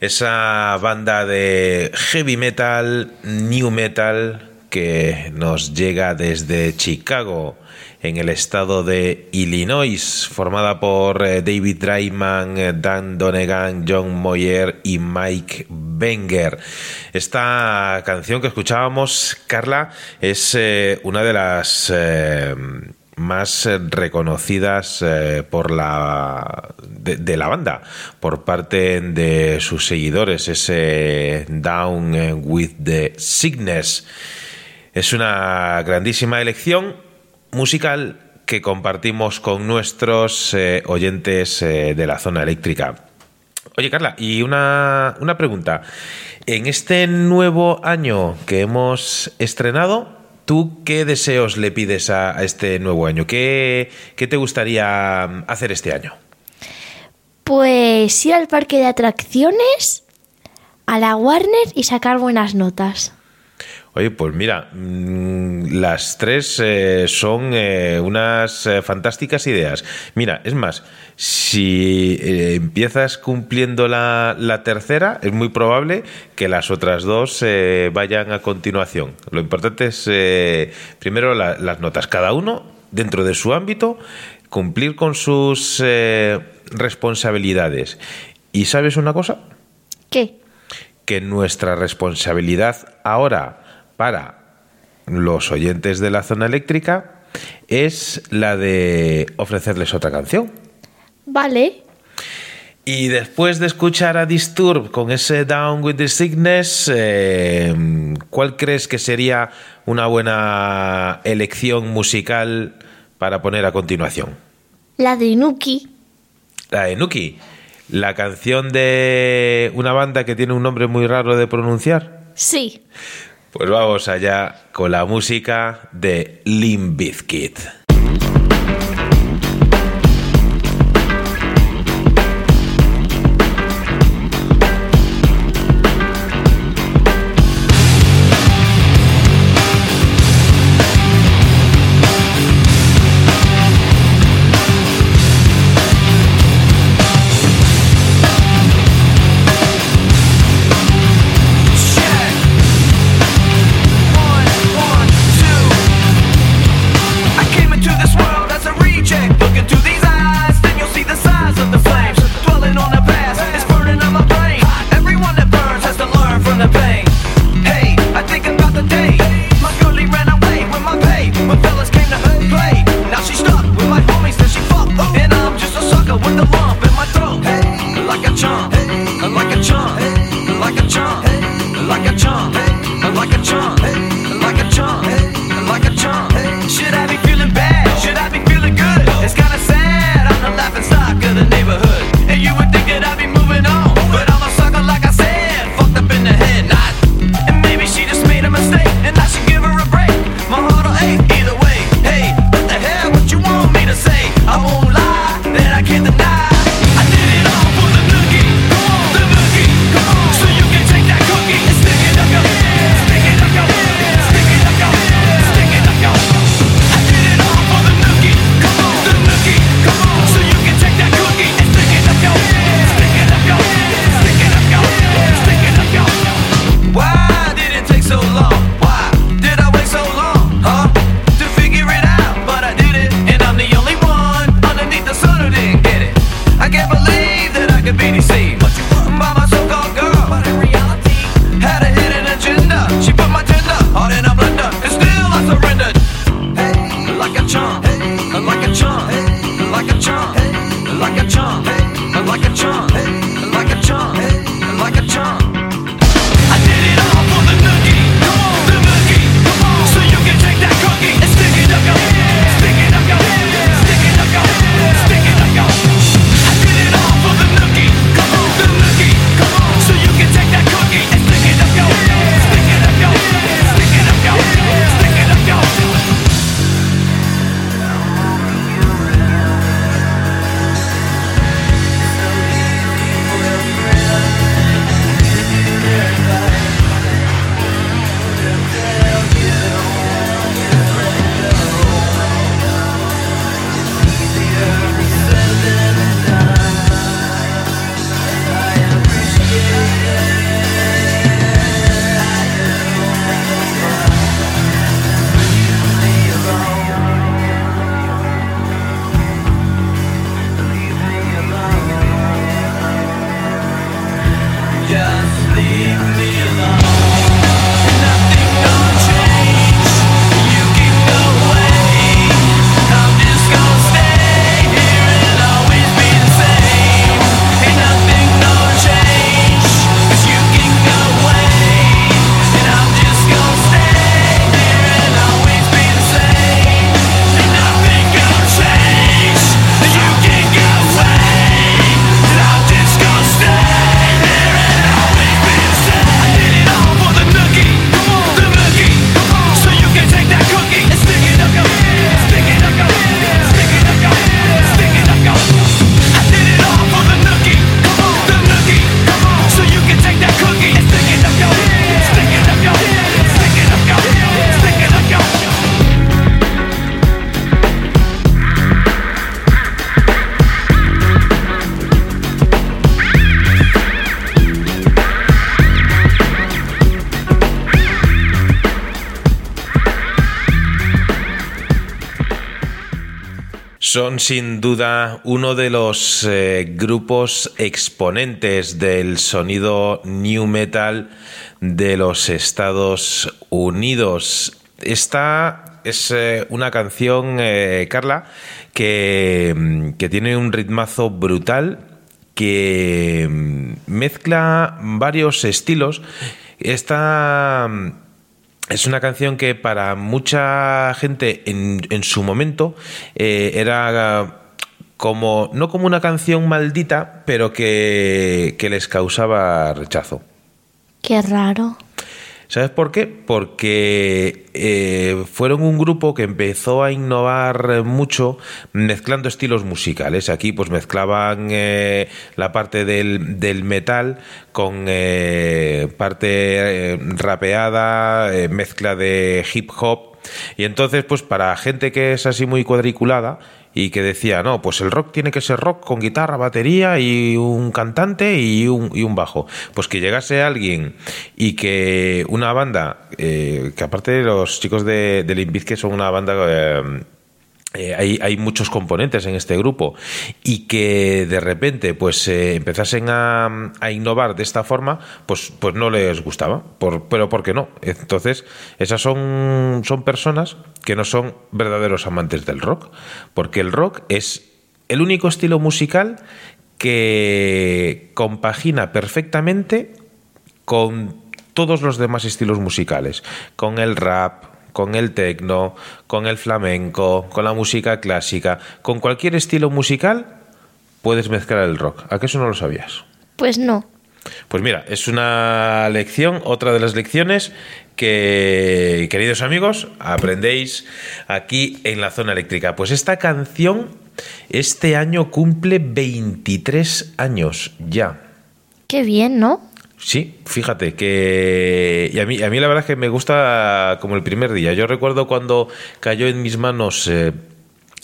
esa banda de heavy metal, new metal que nos llega desde Chicago, en el estado de Illinois, formada por eh, David Dryman, Dan Donegan, John Moyer y Mike Wenger. Esta canción que escuchábamos, Carla, es eh, una de las eh, más eh, reconocidas eh, por la de, la banda por parte de sus seguidores ese Down with the Sickness es una grandísima elección musical que compartimos con nuestros eh, oyentes de la zona eléctrica Oye, Carla, y una, una pregunta. En este nuevo año que hemos estrenado, ¿tú qué deseos le pides a, a este nuevo año? ¿Qué, ¿Qué te gustaría mm, hacer este año? Pues ir al parque de atracciones, a la Warner y sacar buenas notas. Oye, pues mira, mm, las tres eh, son eh, unas eh, fantásticas ideas. Mira, es más, si eh, empiezas cumpliendo la, la tercera, es muy probable que las otras dos eh, vayan a continuación. Lo importante es, eh, primero, la- las notas. Cada uno, dentro de su ámbito, cumplir con sus eh, responsabilidades. ¿Y sabes una cosa? ¿Qué? que nuestra responsabilidad ahora para los oyentes de la zona eléctrica es la de ofrecerles otra canción. Vale. Y después de escuchar a Disturb con ese Down with the Sickness, eh, ¿cuál crees que sería una buena elección musical para poner a continuación? La de Inuki. La de Nuki, la canción de una banda que tiene un nombre muy raro de pronunciar. Sí. Pues vamos allá con la música de Limp Bizkit. Sin duda uno de los eh, grupos exponentes del sonido new metal de los Estados Unidos. Esta es eh, una canción, eh, Carla, que, mm, que tiene un ritmazo brutal que mm, mezcla varios estilos. Esta mm, es una canción que para mucha gente en, en su momento eh, era como, no como una canción maldita, pero que, que les causaba rechazo. Qué raro. ¿Sabes por qué? Porque eh, fueron un grupo que empezó a innovar mucho mezclando estilos musicales. Aquí pues mezclaban eh, la parte del, del metal con eh, parte rapeada, mezcla de hip hop. Y entonces pues para gente que es así muy cuadriculada y que decía, no, pues el rock tiene que ser rock con guitarra, batería y un cantante y un, y un bajo. Pues que llegase alguien y que una banda, eh, que aparte de los chicos de, de Limp Bizkit son una banda... eh, eh, hay, hay muchos componentes en este grupo y que de repente pues eh, empezasen a, a innovar de esta forma pues pues no les gustaba pero ¿por qué no? entonces esas son, son personas que no son verdaderos amantes del rock porque el rock es el único estilo musical que compagina perfectamente con todos los demás estilos musicales con el rap con el tecno, con el flamenco, con la música clásica, con cualquier estilo musical puedes mezclar el rock. ¿A qué eso no lo sabías? Pues no. Pues mira, es una lección, otra de las lecciones que, queridos amigos, aprendéis aquí en la zona eléctrica. Pues esta canción este año cumple 23 años ya. Qué bien, ¿no? Sí, fíjate que y a mí a mí la verdad es que me gusta como el primer día. Yo recuerdo cuando cayó en mis manos eh,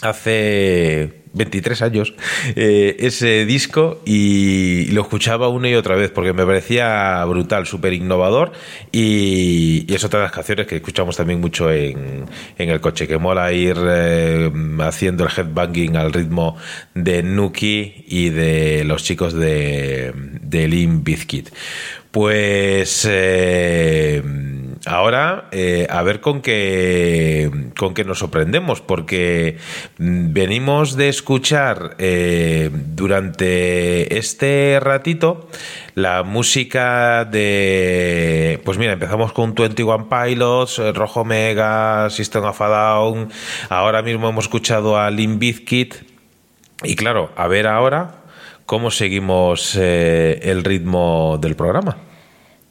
hace 23 años eh, ese disco y lo escuchaba una y otra vez porque me parecía brutal, súper innovador y, es otra de las canciones que escuchamos también mucho en, en el coche, que mola ir eh, haciendo el headbanging al ritmo de Nuki y de los chicos de, de Limp Bizkit. Pues eh, ahora eh, a ver con qué con qué nos sorprendemos, porque mm, venimos de escuchar eh, durante este ratito la música de pues mira empezamos con 21 Pilots, eh, Rojo Mega, System of a Down, ahora mismo hemos escuchado a Limp Bizkit y claro a ver ahora cómo seguimos eh, el ritmo del programa.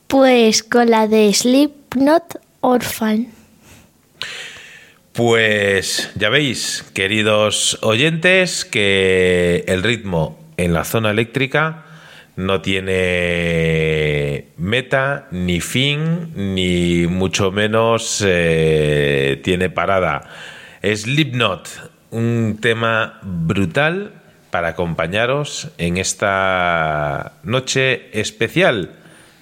Pues con la de Slipknot Orphan. Pues ya veis, queridos oyentes, que el ritmo en la zona eléctrica no tiene meta, ni fin, ni mucho menos eh, tiene parada. Slipknot, un tema brutal para acompañaros en esta noche especial,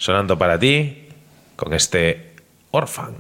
sonando para ti con este Orphan.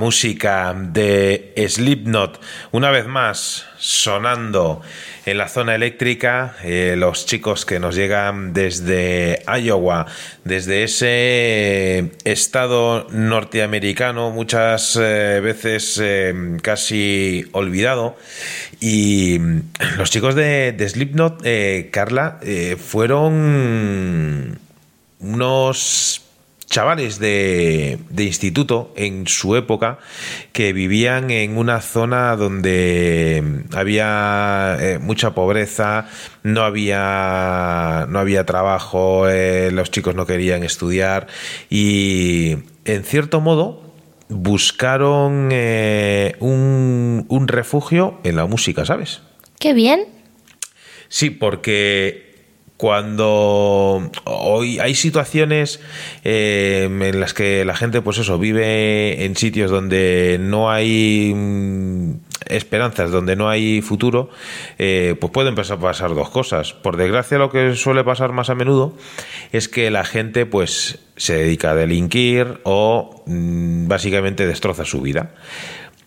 Música de Slipknot, una vez más sonando en la zona eléctrica, eh, los chicos que nos llegan desde Iowa, desde ese estado norteamericano, muchas eh, veces eh, casi olvidado. Y los chicos de, Slipknot, Carla, fueron unos chavales de, de instituto en su época que vivían en una zona donde había eh, mucha pobreza, no había, no había trabajo, eh, los chicos no querían estudiar y en cierto modo buscaron eh, un, un refugio en la música, ¿sabes? Qué bien. Sí, porque cuando hoy hay situaciones eh, en las que la gente, pues eso, vive en sitios donde no hay mm, esperanzas, donde no hay futuro, eh, pues pueden pasar, pasar dos cosas. Por desgracia, lo que suele pasar más a menudo es que la gente, pues, se dedica a delinquir o mm, básicamente destroza su vida.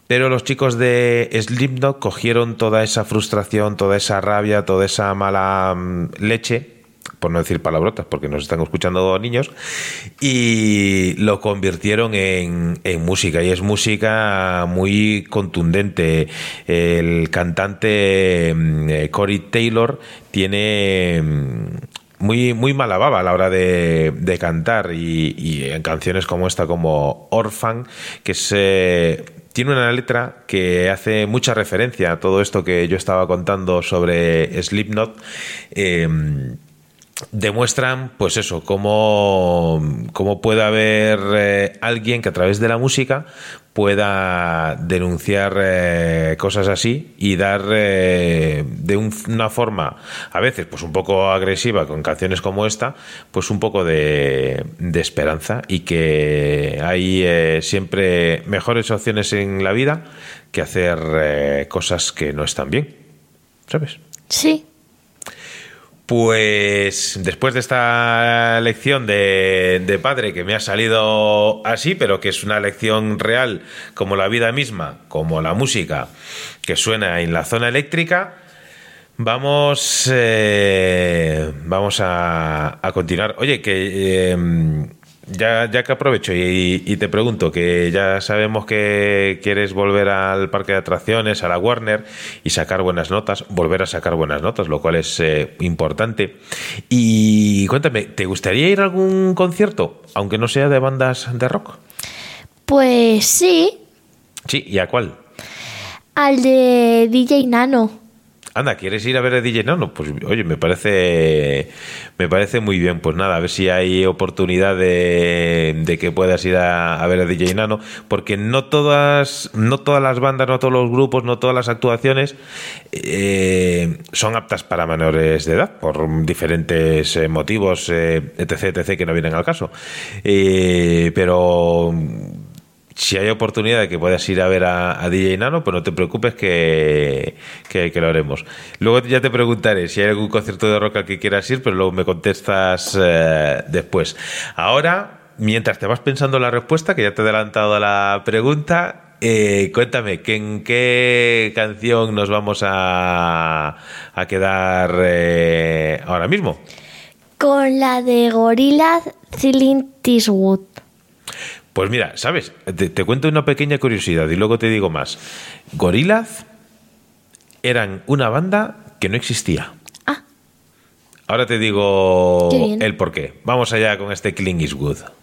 Pero los chicos de Slipknot cogieron toda esa frustración, toda esa rabia, toda esa mala mm, leche, por no decir palabrotas, porque nos están escuchando niños, y lo convirtieron en, música. Y es música muy contundente. El cantante mm, eh, Corey Taylor tiene mm, muy, muy mala baba a la hora de, de cantar y, y en canciones como esta, como Orphan, que se tiene una letra que hace mucha referencia a todo esto que yo estaba contando sobre Slipknot. Eh, demuestran, pues eso, cómo, cómo puede haber eh, alguien que a través de la música pueda denunciar eh, cosas así y dar eh, de un- una forma, a veces, pues un poco agresiva con canciones como esta, pues un poco de, de esperanza y que hay eh, siempre mejores opciones en la vida que hacer eh, cosas que no están bien, ¿sabes? Sí. Pues después de esta lección de, padre que me ha salido así, pero que es una lección real como la vida misma, como la música que suena en la zona eléctrica, vamos, eh, vamos a, a continuar. Oye, que eh, ya, ya que aprovecho y, y te pregunto, que ya sabemos que quieres volver al parque de atracciones, a la Warner y sacar buenas notas, volver a sacar buenas notas, lo cual es eh, importante. Y cuéntame, ¿te gustaría ir a algún concierto, aunque no sea de bandas de rock? Pues sí, Sí, ¿y a cuál? al de DJ Nano. Anda, ¿quieres ir a ver a DJ Nano? Pues oye, me parece me parece muy bien. Pues nada, a ver si hay oportunidad de, de que puedas ir a, a ver a DJ Nano, porque no todas, no todas las bandas, no todos los grupos, no todas las actuaciones eh, son aptas para menores de edad, por diferentes eh, motivos, eh, etc, etc, que no vienen al caso. Eh, pero si hay oportunidad de que puedas ir a ver a, DJ Nano, pues no te preocupes que, que, lo haremos. Luego ya te preguntaré si hay algún concierto de rock al que quieras ir, pero luego me contestas eh, después. Ahora, mientras te vas pensando la respuesta, que ya te he adelantado a la pregunta, eh, cuéntame, ¿que ¿en qué canción nos vamos a, a quedar eh, ahora mismo? Con la de Gorillaz Clint Eastwood. Pues mira, ¿sabes? Te, te cuento una pequeña curiosidad y luego te digo más. Gorillaz eran una banda que no existía. Ah. Ahora te digo Qué el porqué. Vamos allá con este Clint Eastwood. I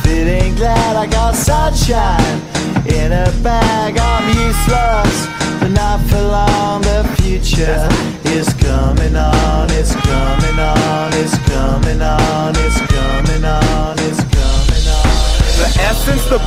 feeling glad I got sunshine in a bag. I'm useless, but not for long. The future is coming on. It's coming on. It's coming on. It's coming on. It's coming on. The essence, the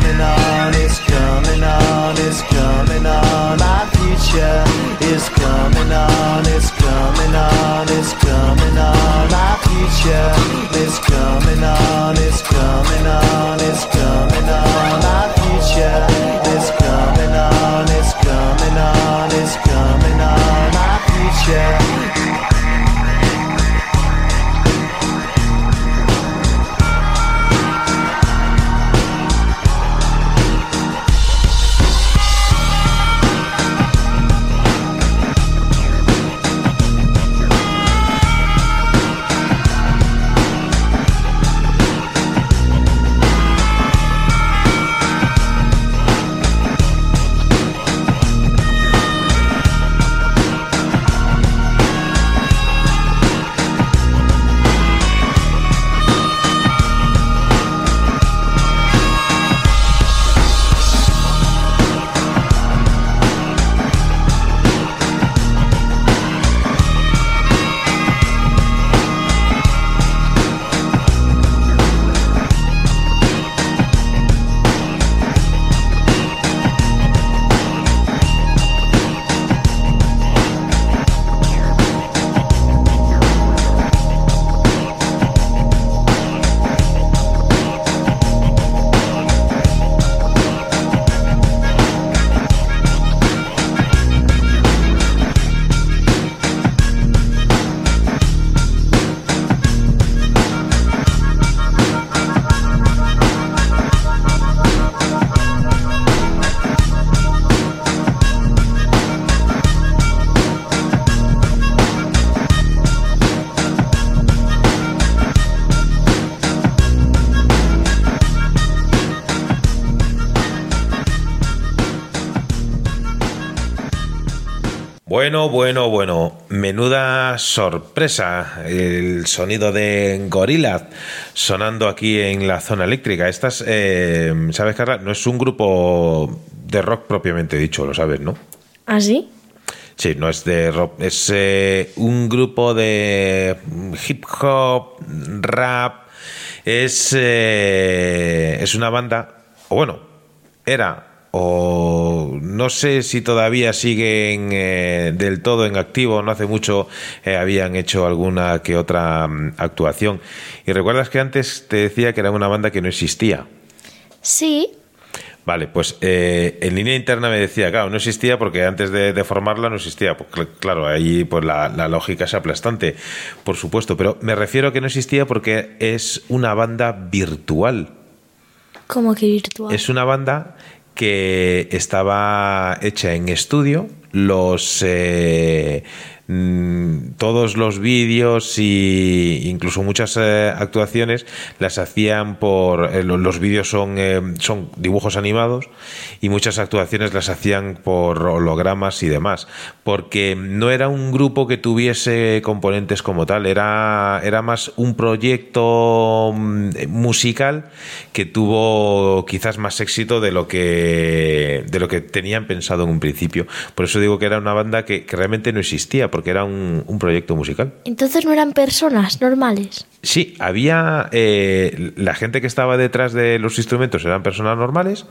It's coming on. It's coming on. My future is coming on. It's coming on. It's coming on. My future is coming on. It's coming on. It's coming on. My future is coming on. It's coming on. It's coming on. My future. Bueno, bueno, bueno. Menuda sorpresa. El sonido de Gorillaz sonando aquí en la zona eléctrica. Estas, eh, ¿sabes, Carla? No es un grupo de rock propiamente dicho, lo sabes, ¿no? ¿Ah, sí? Sí, no es de rock, es eh, un grupo de hip hop, rap, es, eh, es una banda, o bueno, era, o no sé si todavía siguen eh, del todo en activo, no hace mucho eh, habían hecho alguna que otra mm, actuación. Y recuerdas que antes te decía que era una banda que no existía. Sí. Vale, pues eh, en línea interna me decía, claro, no existía porque antes de, de formarla no existía. Pues cl- claro, ahí pues la, la lógica es aplastante, por supuesto. Pero me refiero a que no existía porque es una banda virtual. Como que virtual. Es una banda que estaba hecha en estudio. Los eh, mm, todos los vídeos y incluso muchas eh, actuaciones las hacían por eh, lo- los vídeos son eh, son dibujos animados y muchas actuaciones las hacían por hologramas y demás porque no era un grupo que tuviese componentes como tal era era más un proyecto mm, musical que tuvo quizás más éxito de lo que de lo que tenían pensado en un principio. Por eso digo que era una banda que realmente no existía porque era un, un proyecto musical Entonces no eran personas normales. Sí, había eh, la gente que estaba detrás de los instrumentos eran personas normales,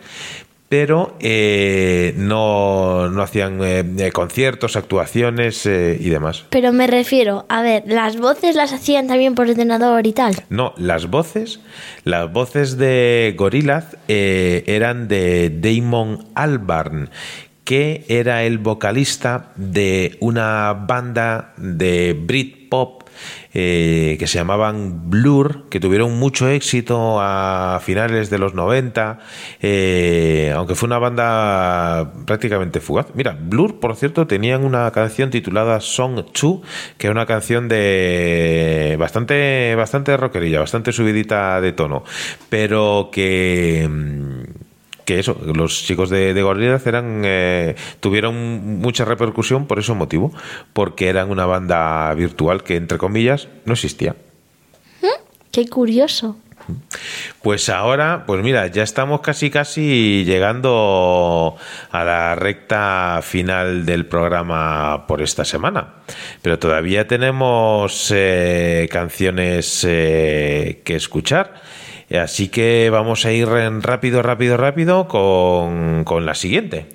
pero eh, no, no hacían eh, conciertos, actuaciones eh, y demás. Pero me refiero, a ver, las voces las hacían también por ordenador y tal. No, las voces, las voces de Gorillaz eran de Damon Albarn, que era el vocalista de una banda de Britpop eh, que se llamaban Blur, que tuvieron mucho éxito a finales de los 90, eh, aunque fue una banda prácticamente fugaz. Mira, Blur, por cierto, tenían una canción titulada Song 2, que es una canción de bastante, bastante rockerilla, bastante subidita de tono, pero que... mm, que eso, los chicos de, de Gorillaz eran, eh, tuvieron mucha repercusión por ese motivo, porque eran una banda virtual que, entre comillas, no existía. Qué curioso. Pues ahora, pues mira, ya estamos casi casi llegando a la recta final del programa por esta semana. Pero todavía tenemos eh, canciones eh, que escuchar. Así que vamos a ir rápido, rápido, rápido con, con la siguiente.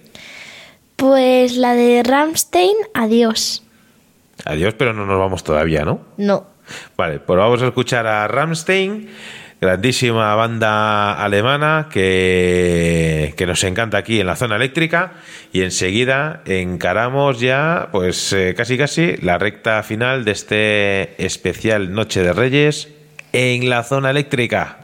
Pues la de Ramstein, adiós. Adiós, pero no nos vamos todavía, ¿no? No. Vale, pues vamos a escuchar a Ramstein, grandísima banda alemana que, que nos encanta aquí en la zona eléctrica y enseguida encaramos ya, pues eh, casi casi, la recta final de este especial Noche de Reyes en la zona eléctrica.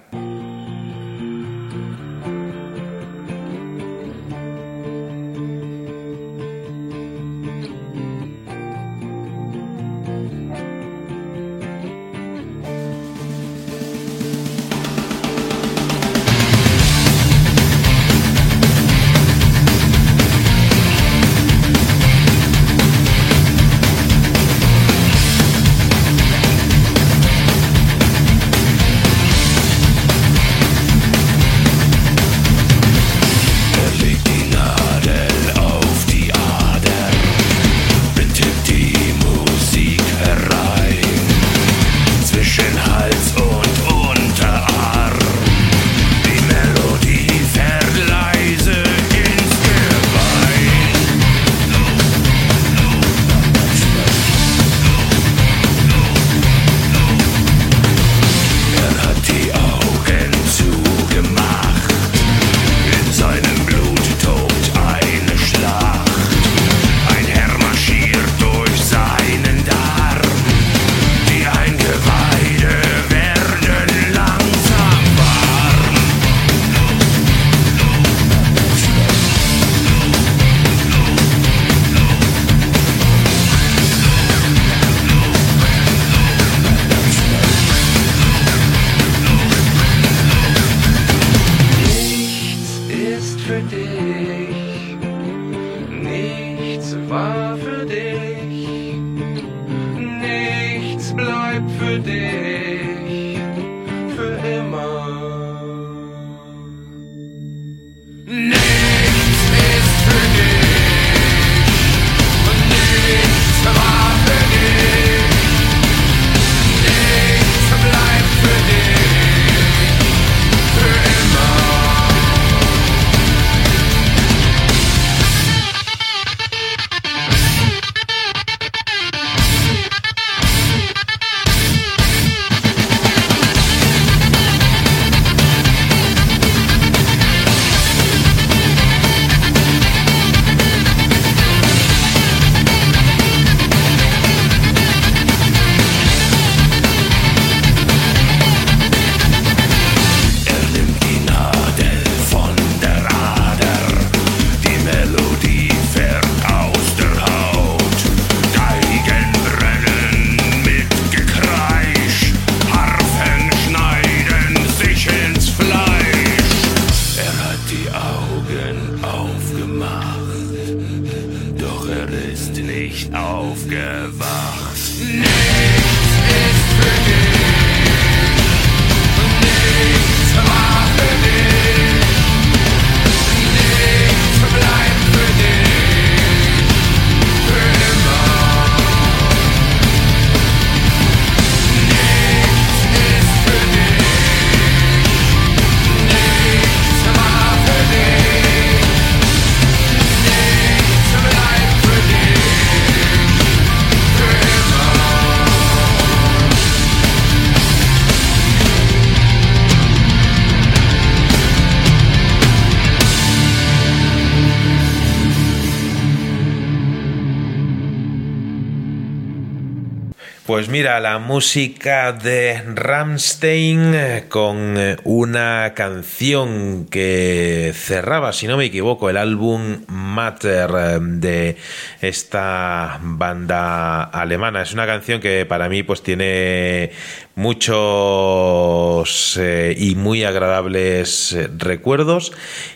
Música de Ramstein eh, con eh, una canción que cerraba, si no me equivoco, el álbum Matter eh, de esta banda alemana. Es una canción que para mí pues tiene muchos eh, y muy agradables eh, recuerdos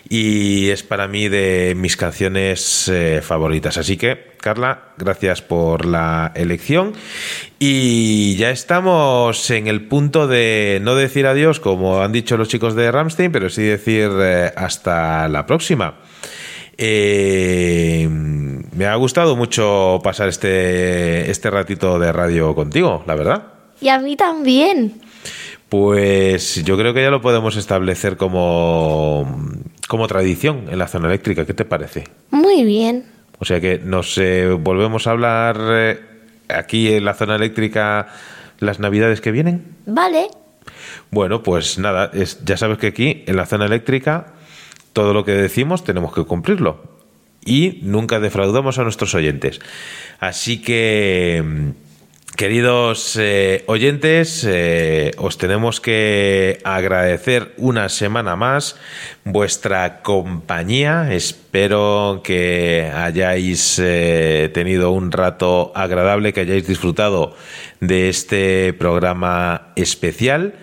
y es para mí de mis canciones eh, favoritas. Así que, Carla, gracias por la elección y ya estamos en el punto de no decir adiós como han dicho los chicos de Ramstein, pero sí decir hasta la próxima. Eh, me ha gustado mucho pasar este, este ratito de radio contigo, la verdad. Y a mí también. Pues yo creo que ya lo podemos establecer como, como tradición en la zona eléctrica. ¿Qué te parece? Muy bien. O sea que nos eh, volvemos a hablar eh, aquí en la zona eléctrica las navidades que vienen. Vale. Bueno, pues nada, es- ya sabes que aquí en la zona eléctrica todo lo que decimos tenemos que cumplirlo y nunca defraudamos a nuestros oyentes. Así que, mm, queridos eh, oyentes, eh, os tenemos que agradecer una semana más vuestra compañía. Espero que hayáis eh, tenido un rato agradable, que hayáis disfrutado de este programa especial.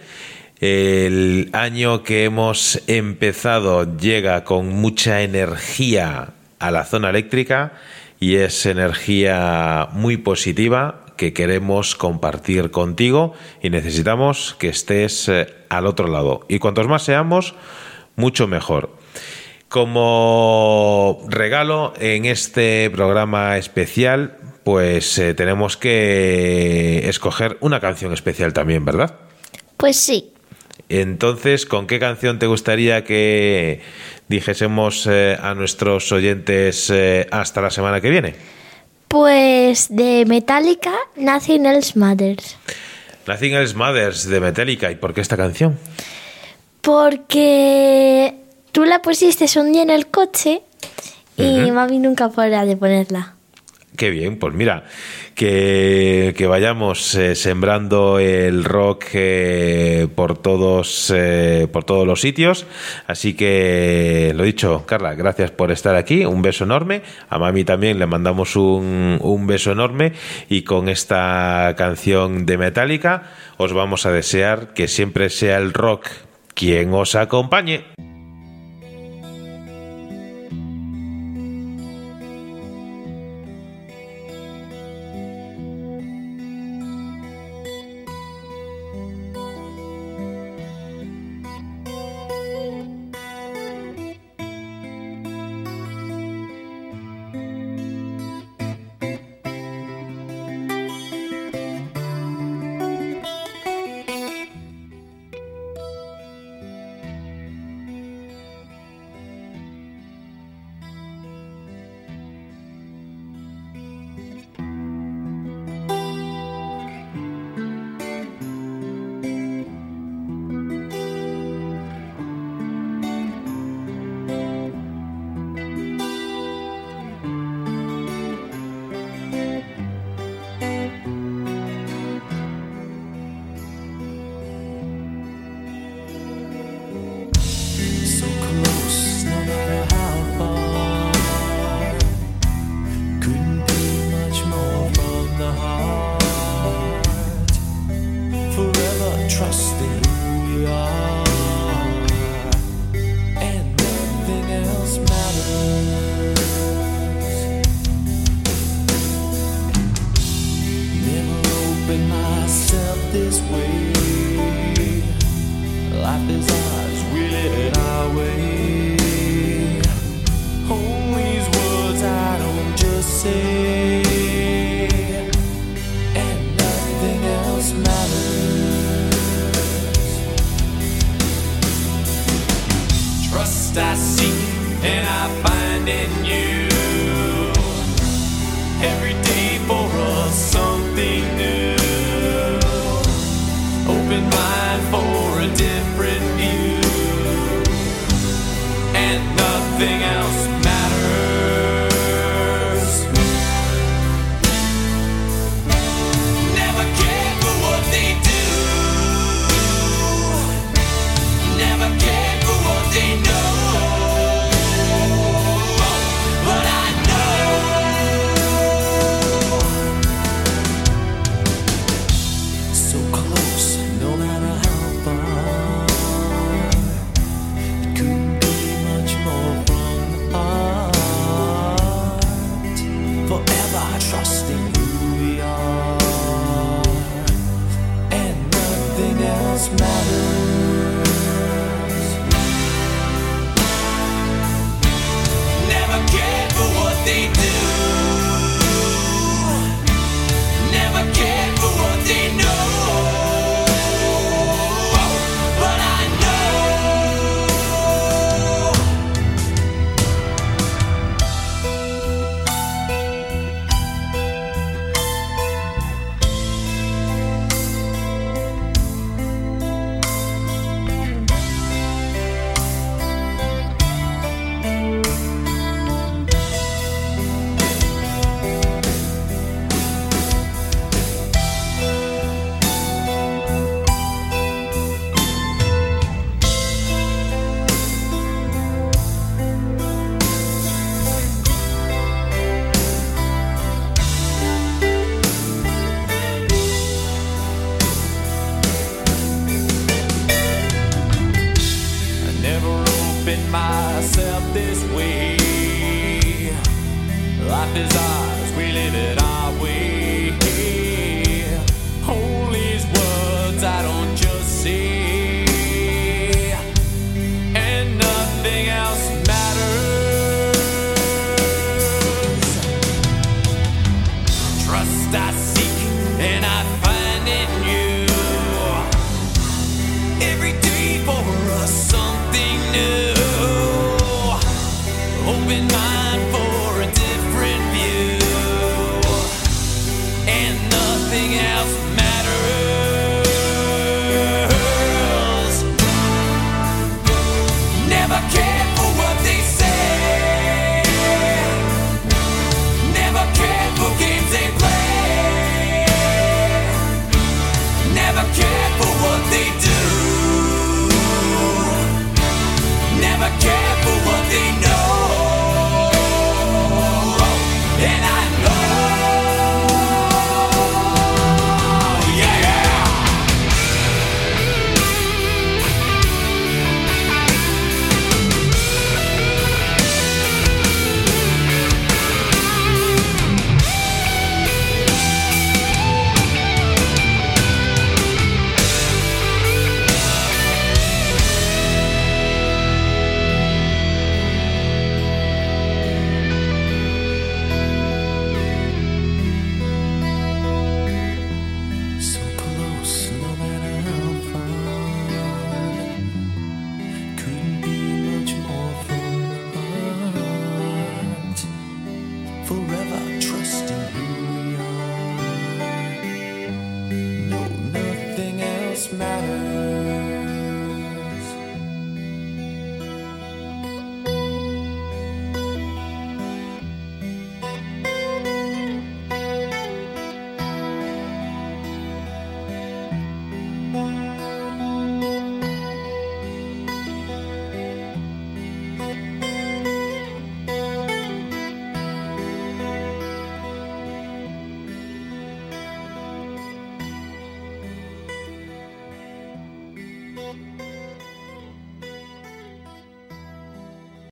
El año que hemos empezado llega con mucha energía a la zona eléctrica y es energía muy positiva que queremos compartir contigo y necesitamos que estés eh, al otro lado. Y cuantos más seamos, mucho mejor. Como regalo en este programa especial, pues eh, tenemos que escoger una canción especial también, ¿verdad? Pues sí. Entonces, ¿con qué canción te gustaría que dijésemos eh, a nuestros oyentes eh, hasta la semana que viene? Pues de Metallica, Nothing Else Matters. Nothing Else Matters de Metallica. ¿Y por qué esta canción? Porque tú la pusiste un día en el coche y mami nunca podrá de ponerla. Qué bien, pues mira, que, que vayamos eh, sembrando el rock eh, por todos eh, por todos los sitios. Así que lo dicho, Carla, gracias por estar aquí. Un beso enorme. A mami también le mandamos un, un beso enorme. Y con esta canción de Metallica, os vamos a desear que siempre sea el rock quien os acompañe.